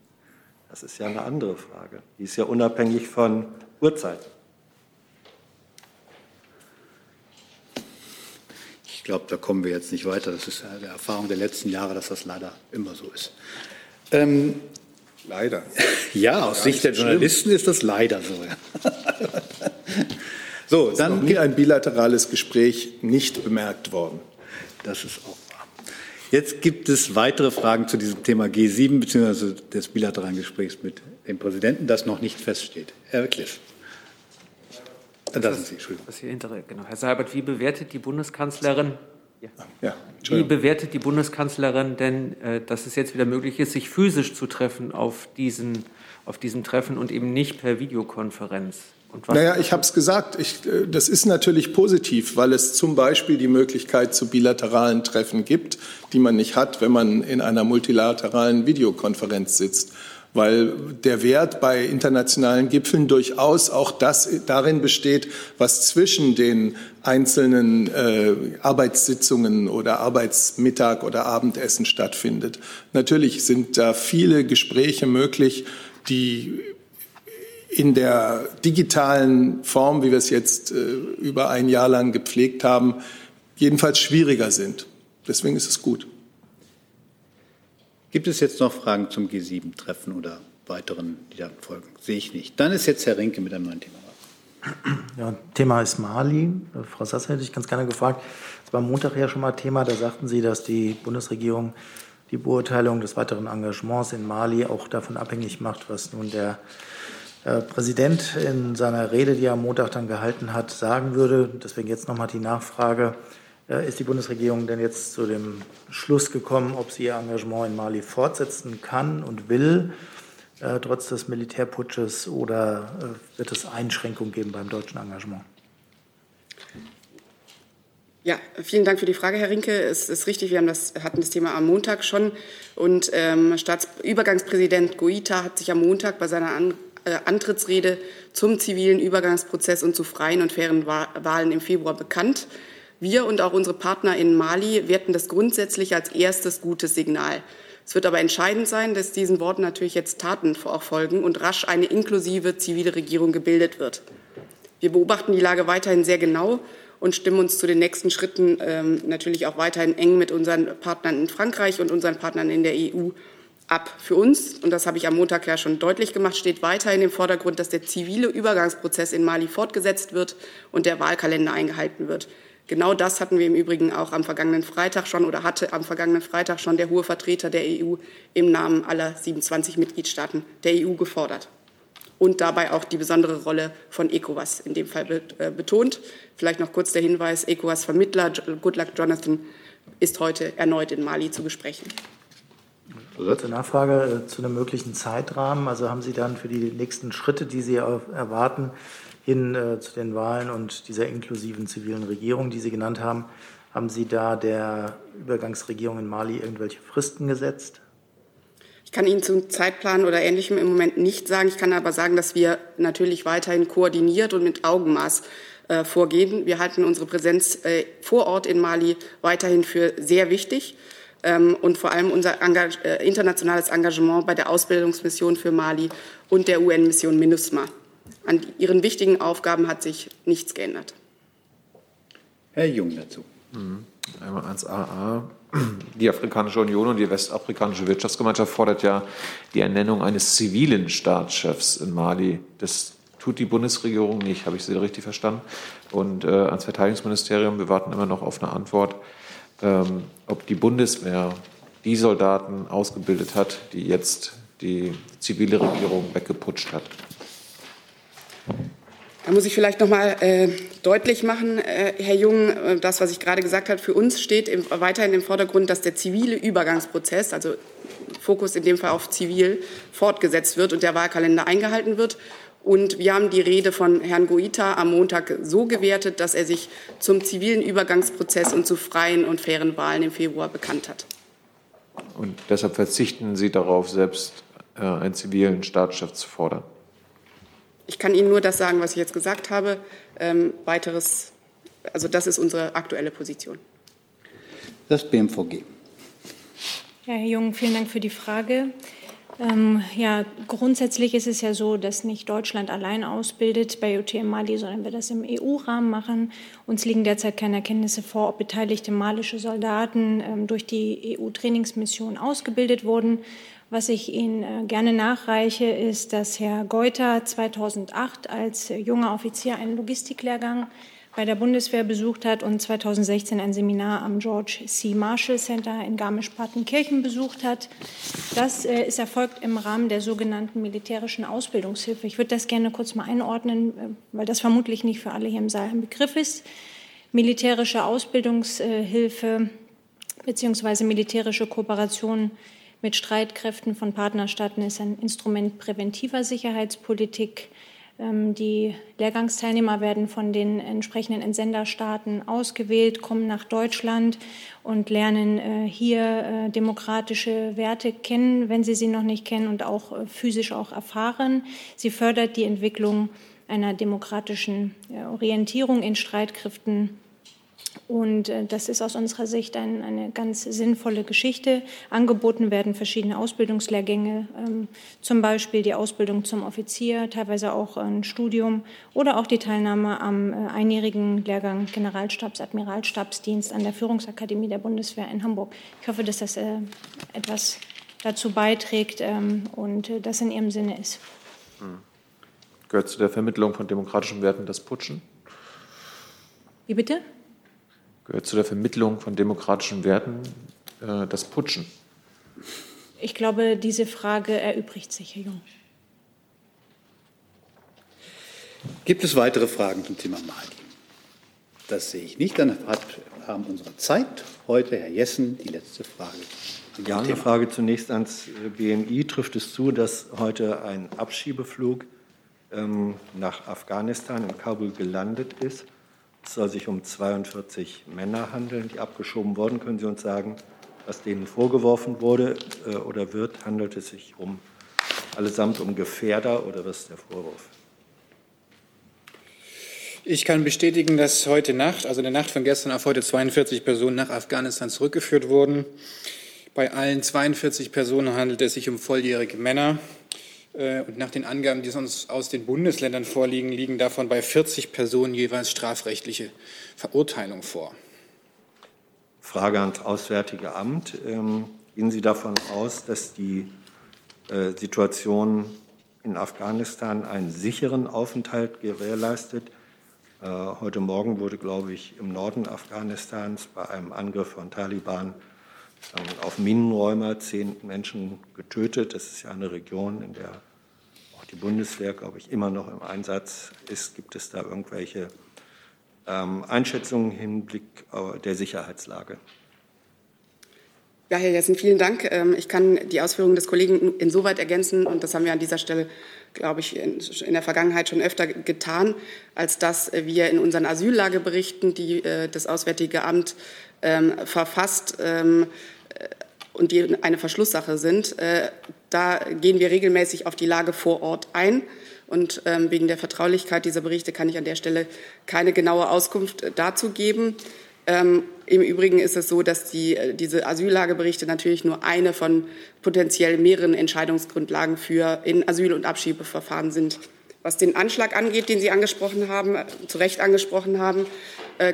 das ist ja eine andere Frage. Die ist ja unabhängig von Uhrzeiten. Ich glaube, da kommen wir jetzt nicht weiter. Das ist eine Erfahrung der letzten Jahre, dass das leider immer so ist. Ähm, Leider. Ja, aus Sicht der Journalisten schlimm. ist das leider so. so, dann ist noch nie ein bilaterales Gespräch nicht bemerkt worden. Das ist auch wahr. Jetzt gibt es weitere Fragen zu diesem Thema G7 bzw. des bilateralen Gesprächs mit dem Präsidenten, das noch nicht feststeht. Herr Kliff. Das sind Sie, Entschuldigung. Das hier hintere, genau. Herr Seibert, wie bewertet die Bundeskanzlerin ja. ja Wie bewertet die Bundeskanzlerin denn, äh, dass es jetzt wieder möglich ist, sich physisch zu treffen auf diesen, auf diesem Treffen und eben nicht per Videokonferenz? naja, ich habe es gesagt, ich, äh, das ist natürlich positiv, weil es zum Beispiel die Möglichkeit zu bilateralen Treffen gibt, die man nicht hat, wenn man in einer multilateralen Videokonferenz sitzt weil der Wert bei internationalen Gipfeln durchaus auch das darin besteht, was zwischen den einzelnen äh, Arbeitssitzungen oder Arbeitsmittag oder Abendessen stattfindet. Natürlich sind da viele Gespräche möglich, die in der digitalen Form, wie wir es jetzt äh, über ein Jahr lang gepflegt haben, jedenfalls schwieriger sind. Deswegen ist es gut. Gibt es jetzt noch Fragen zum G7-Treffen oder weiteren, die da folgen? Sehe ich nicht. Dann ist jetzt Herr Rinke mit einem neuen Thema. Ja, Thema ist Mali. Frau Sasser hätte ich ganz gerne gefragt. Das war am Montag ja schon mal Thema. Da sagten Sie, dass die Bundesregierung die Beurteilung des weiteren Engagements in Mali auch davon abhängig macht, was nun der äh, Präsident in seiner Rede, die er am Montag dann gehalten hat, sagen würde. Deswegen jetzt nochmal die Nachfrage. Äh, ist die Bundesregierung denn jetzt zu dem Schluss gekommen, ob sie ihr Engagement in Mali fortsetzen kann und will, äh, trotz des Militärputsches, oder äh, wird es Einschränkungen geben beim deutschen Engagement? Ja, vielen Dank für die Frage, Herr Rinke. Es ist richtig, wir das, hatten das Thema am Montag schon. Und ähm, Staatsübergangspräsident Goita hat sich am Montag bei seiner An äh, Antrittsrede zum zivilen Übergangsprozess und zu freien und fairen Wahlen im Februar bekannt. Wir und auch unsere Partner in Mali werten das grundsätzlich als erstes gutes Signal. Es wird aber entscheidend sein, dass diesen Worten natürlich jetzt Taten auch folgen und rasch eine inklusive zivile Regierung gebildet wird. Wir beobachten die Lage weiterhin sehr genau und stimmen uns zu den nächsten Schritten ähm, natürlich auch weiterhin eng mit unseren Partnern in Frankreich und unseren Partnern in der EU ab. Für uns, und das habe ich am Montag ja schon deutlich gemacht, steht weiterhin im Vordergrund, dass der zivile Übergangsprozess in Mali fortgesetzt wird und der Wahlkalender eingehalten wird. Genau das hatten wir im Übrigen auch am vergangenen Freitag schon oder hatte am vergangenen Freitag schon der hohe Vertreter der EU im Namen aller 27 Mitgliedstaaten der EU gefordert und dabei auch die besondere Rolle von ECOWAS in dem Fall äh, betont. Vielleicht noch kurz der Hinweis, ECOWAS-Vermittler Goodluck Jonathan ist heute erneut in Mali zu Gesprächen. Zur Nachfrage äh, zu einem möglichen Zeitrahmen. Also haben Sie dann für die nächsten Schritte, die Sie erwarten, hin äh, zu den Wahlen und dieser inklusiven zivilen Regierung, die Sie genannt haben, haben Sie da der Übergangsregierung in Mali irgendwelche Fristen gesetzt? Ich kann Ihnen zum Zeitplan oder Ähnlichem im Moment nicht sagen. Ich kann aber sagen, dass wir natürlich weiterhin koordiniert und mit Augenmaß äh, vorgehen. Wir halten unsere Präsenz äh, vor Ort in Mali weiterhin für sehr wichtig ähm, und vor allem unser Engag äh, internationales Engagement bei der Ausbildungsmission für Mali und der UN-Mission MINUSMA. An ihren wichtigen Aufgaben hat sich nichts geändert. Herr Jung dazu. Mhm. Einmal ans AA. Die Afrikanische Union und die Westafrikanische Wirtschaftsgemeinschaft fordert ja die Ernennung eines zivilen Staatschefs in Mali. Das tut die Bundesregierung nicht, habe ich Sie richtig verstanden? Und äh, ans Verteidigungsministerium, wir warten immer noch auf eine Antwort ähm, ob die Bundeswehr die Soldaten ausgebildet hat, die jetzt die zivile Regierung weggeputscht hat. Da muss ich vielleicht noch mal äh, deutlich machen, äh, Herr Jung, äh, das, was ich gerade gesagt habe, für uns steht im, weiterhin im Vordergrund, dass der zivile Übergangsprozess, also Fokus in dem Fall auf zivil, fortgesetzt wird und der Wahlkalender eingehalten wird. Und wir haben die Rede von Herrn Goita am Montag so gewertet, dass er sich zum zivilen Übergangsprozess und zu freien und fairen Wahlen im Februar bekannt hat. Und deshalb verzichten Sie darauf, selbst äh, einen zivilen Staatschef zu fordern? Ich kann Ihnen nur das sagen, was ich jetzt gesagt habe. Ähm, weiteres, also das ist unsere aktuelle Position. Das BMVG. Ja, Herr Jung, vielen Dank für die Frage. Ähm, ja, grundsätzlich ist es ja so, dass nicht Deutschland allein ausbildet bei UTM Mali, sondern wir das im EU-Rahmen machen. Uns liegen derzeit keine Erkenntnisse vor, ob beteiligte malische Soldaten ähm, durch die EU-Trainingsmission ausgebildet wurden. Was ich Ihnen äh, gerne nachreiche, ist, dass Herr Geuter 2008 als junger Offizier einen Logistiklehrgang bei der Bundeswehr besucht hat und 2016 ein Seminar am George C. Marshall Center in Garmisch-Partenkirchen besucht hat. Das äh, ist erfolgt im Rahmen der sogenannten militärischen Ausbildungshilfe. Ich würde das gerne kurz mal einordnen, äh, weil das vermutlich nicht für alle hier im Saal ein Begriff ist. Militärische Ausbildungshilfe bzw. militärische Kooperation mit Streitkräften von Partnerstaaten ist ein Instrument präventiver Sicherheitspolitik ähm, die Lehrgangsteilnehmer werden von den entsprechenden Entsenderstaaten ausgewählt, kommen nach Deutschland und lernen äh, hier äh, demokratische Werte kennen, wenn sie sie noch nicht kennen und auch äh, physisch auch erfahren. Sie fördert die Entwicklung einer demokratischen Orientierung in Streitkräften und äh, das ist aus unserer Sicht ein, eine ganz sinnvolle Geschichte. Angeboten werden verschiedene Ausbildungslehrgänge, ähm, zum Beispiel die Ausbildung zum Offizier, teilweise auch ein Studium oder auch die Teilnahme am äh, einjährigen Lehrgang Generalstabs, Admiralstabsdienst an der Führungsakademie der Bundeswehr in Hamburg. Ich hoffe, dass das äh, etwas dazu beiträgt ähm, und das in Ihrem Sinne ist. Hm. Gehört zu der Vermittlung von demokratischen Werten das Putschen? Wie bitte? Gehört zu der Vermittlung von demokratischen Werten äh, das Putschen? Ich glaube, diese Frage erübrigt sich, Herr Jung. Gibt es weitere Fragen zum Thema Mali? Das sehe ich nicht. Dann hat, haben unsere Zeit heute Herr Jessen die letzte Frage. Ja, eine Frage zunächst ans BMI. Trifft es zu, dass heute ein Abschiebeflug ähm, nach Afghanistan in Kabul gelandet ist? Es soll sich um 42 Männer handeln, die abgeschoben wurden. Können Sie uns sagen, was denen vorgeworfen wurde äh, oder wird? Handelt es sich um allesamt um Gefährder oder was ist der Vorwurf? Ich kann bestätigen, dass heute Nacht, also in der Nacht von gestern auf heute, 42 Personen nach Afghanistan zurückgeführt wurden. Bei allen 42 Personen handelt es sich um volljährige Männer. Äh, und nach den Angaben, die uns aus den Bundesländern vorliegen, liegen davon bei 40 Personen jeweils strafrechtliche Verurteilungen vor. Frage ans Auswärtige Amt. Ähm, gehen Sie davon aus, dass die äh, Situation in Afghanistan einen sicheren Aufenthalt gewährleistet? Äh, heute Morgen wurde, glaube ich, im Norden Afghanistans bei einem Angriff von Taliban auf Minenräumer zehn Menschen getötet. Das ist ja eine Region, in der auch die Bundeswehr, glaube ich, immer noch im Einsatz ist. Gibt es da irgendwelche ähm, Einschätzungen im Hinblick der Sicherheitslage. Ja, Herr Jessen, vielen Dank. Ähm, ich kann die Ausführungen des Kollegen insoweit ergänzen, und das haben wir an dieser Stelle, glaube ich, in der Vergangenheit schon öfter getan, als dass wir in unseren Asyllageberichten, die äh, das Auswärtige Amt ähm, verfasst ähm, äh, und die eine Verschlusssache sind, äh, da gehen wir regelmäßig auf die Lage vor Ort ein. Und ähm, wegen der Vertraulichkeit dieser Berichte kann ich an der Stelle keine genaue Auskunft äh, dazu geben. Ähm, Im Übrigen ist es so, dass die, äh, diese Asyllageberichte natürlich nur eine von potenziell mehreren Entscheidungsgrundlagen für in Asyl- und Abschiebeverfahren sind. Was den Anschlag angeht, den Sie angesprochen haben, zu Recht angesprochen haben,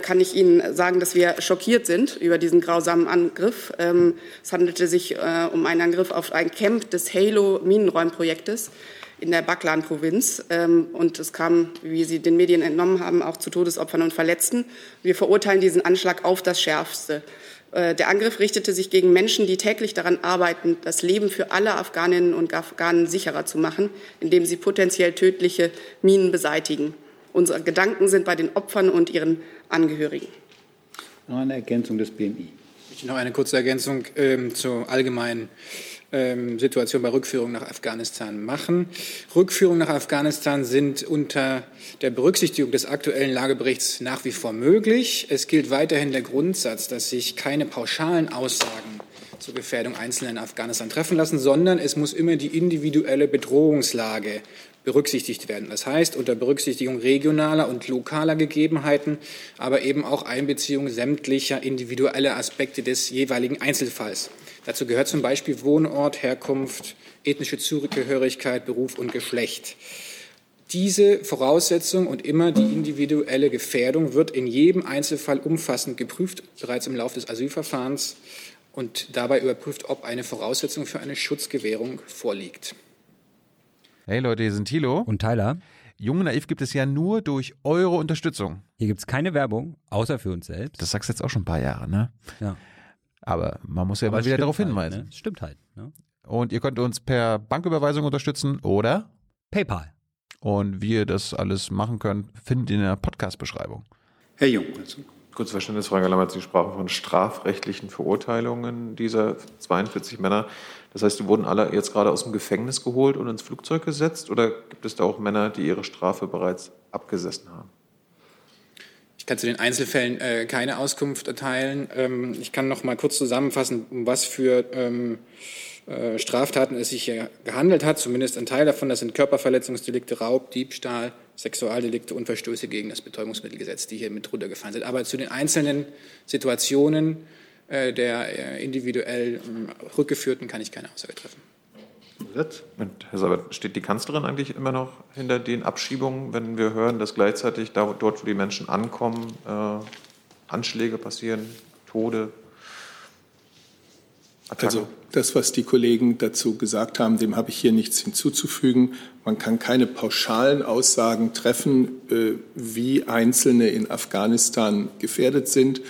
kann ich Ihnen sagen, dass wir schockiert sind über diesen grausamen Angriff. Ähm, es handelte sich um einen Angriff auf ein Camp des Halo-Minenräumprojektes in der Baklan-Provinz. Ähm, und es kam, wie Sie den Medien entnommen haben, auch zu Todesopfern und Verletzten. Wir verurteilen diesen Anschlag auf das Schärfste. Äh, der Angriff richtete sich gegen Menschen, die täglich daran arbeiten, das Leben für alle Afghaninnen und Afghanen sicherer zu machen, indem sie potenziell tödliche Minen beseitigen. Unsere Gedanken sind bei den Opfern und ihren Angehörigen. Noch eine Ergänzung des BMI. Ich noch eine kurze Ergänzung ähm, zur allgemeinen ähm, Situation bei Rückführung nach Afghanistan machen. Rückführungen nach Afghanistan sind unter der Berücksichtigung des aktuellen Lageberichts nach wie vor möglich. Es gilt weiterhin der Grundsatz, dass sich keine pauschalen Aussagen zur Gefährdung Einzelner in Afghanistan treffen lassen, sondern es muss immer die individuelle Bedrohungslage berücksichtigt werden. Das heißt, unter Berücksichtigung regionaler und lokaler Gegebenheiten, aber eben auch Einbeziehung sämtlicher individueller Aspekte des jeweiligen Einzelfalls. Dazu gehört zum Beispiel Wohnort, Herkunft, ethnische Zugehörigkeit, Beruf und Geschlecht. Diese Voraussetzung und immer die individuelle Gefährdung wird in jedem Einzelfall umfassend geprüft, bereits im Laufe des Asylverfahrens und dabei überprüft, ob eine Voraussetzung für eine Schutzgewährung vorliegt. Hey Leute, hier sind Thilo. Und Tyler. Jung und Naiv gibt es ja nur durch eure Unterstützung. Hier gibt es keine Werbung, außer für uns selbst. Das sagst du jetzt auch schon ein paar Jahre, ne? Ja. Aber man muss ja Aber mal wieder darauf halt, hinweisen. Ne? Stimmt halt. Ne? Und ihr könnt uns per Banküberweisung unterstützen oder PayPal. Und wie ihr das alles machen könnt, findet ihr in der Podcast-Beschreibung. Herr Jung, also. Kurze Verständnisfrage, Lammertz. Sie sprachen von strafrechtlichen Verurteilungen dieser 42 Männer. Das heißt, die wurden alle jetzt gerade aus dem Gefängnis geholt und ins Flugzeug gesetzt? Oder gibt es da auch Männer, die ihre Strafe bereits abgesessen haben? Ich kann zu den Einzelfällen äh, keine Auskunft erteilen. Ähm, ich kann noch mal kurz zusammenfassen, um was für ähm, äh, Straftaten es sich hier gehandelt hat. Zumindest ein Teil davon, das sind Körperverletzungsdelikte, Raub, Diebstahl, Sexualdelikte und Verstöße gegen das Betäubungsmittelgesetz, die hier mit runtergefallen sind. Aber zu den einzelnen Situationen der äh, individuell ähm, Rückgeführten kann ich keine Aussage treffen. Und Herr Sabat, steht die Kanzlerin eigentlich immer noch hinter den Abschiebungen, wenn wir hören, dass gleichzeitig da, dort, wo die Menschen ankommen, äh, Anschläge passieren, Tode? Attacken? Also das, was die Kollegen dazu gesagt haben, dem habe ich hier nichts hinzuzufügen. Man kann keine pauschalen Aussagen treffen, äh, wie Einzelne in Afghanistan gefährdet sind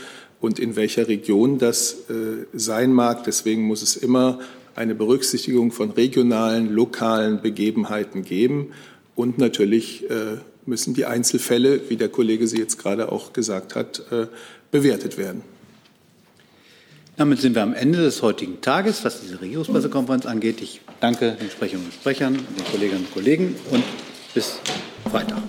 und in welcher Region das äh, sein mag. Deswegen muss es immer eine Berücksichtigung von regionalen, lokalen Begebenheiten geben. Und natürlich äh, müssen die Einzelfälle, wie der Kollege sie jetzt gerade auch gesagt hat, äh, bewertet werden. Damit sind wir am Ende des heutigen Tages, was diese Regierungspressekonferenz angeht. Ich danke den Sprecherinnen und Sprechern, den Kolleginnen und Kollegen und bis Freitag.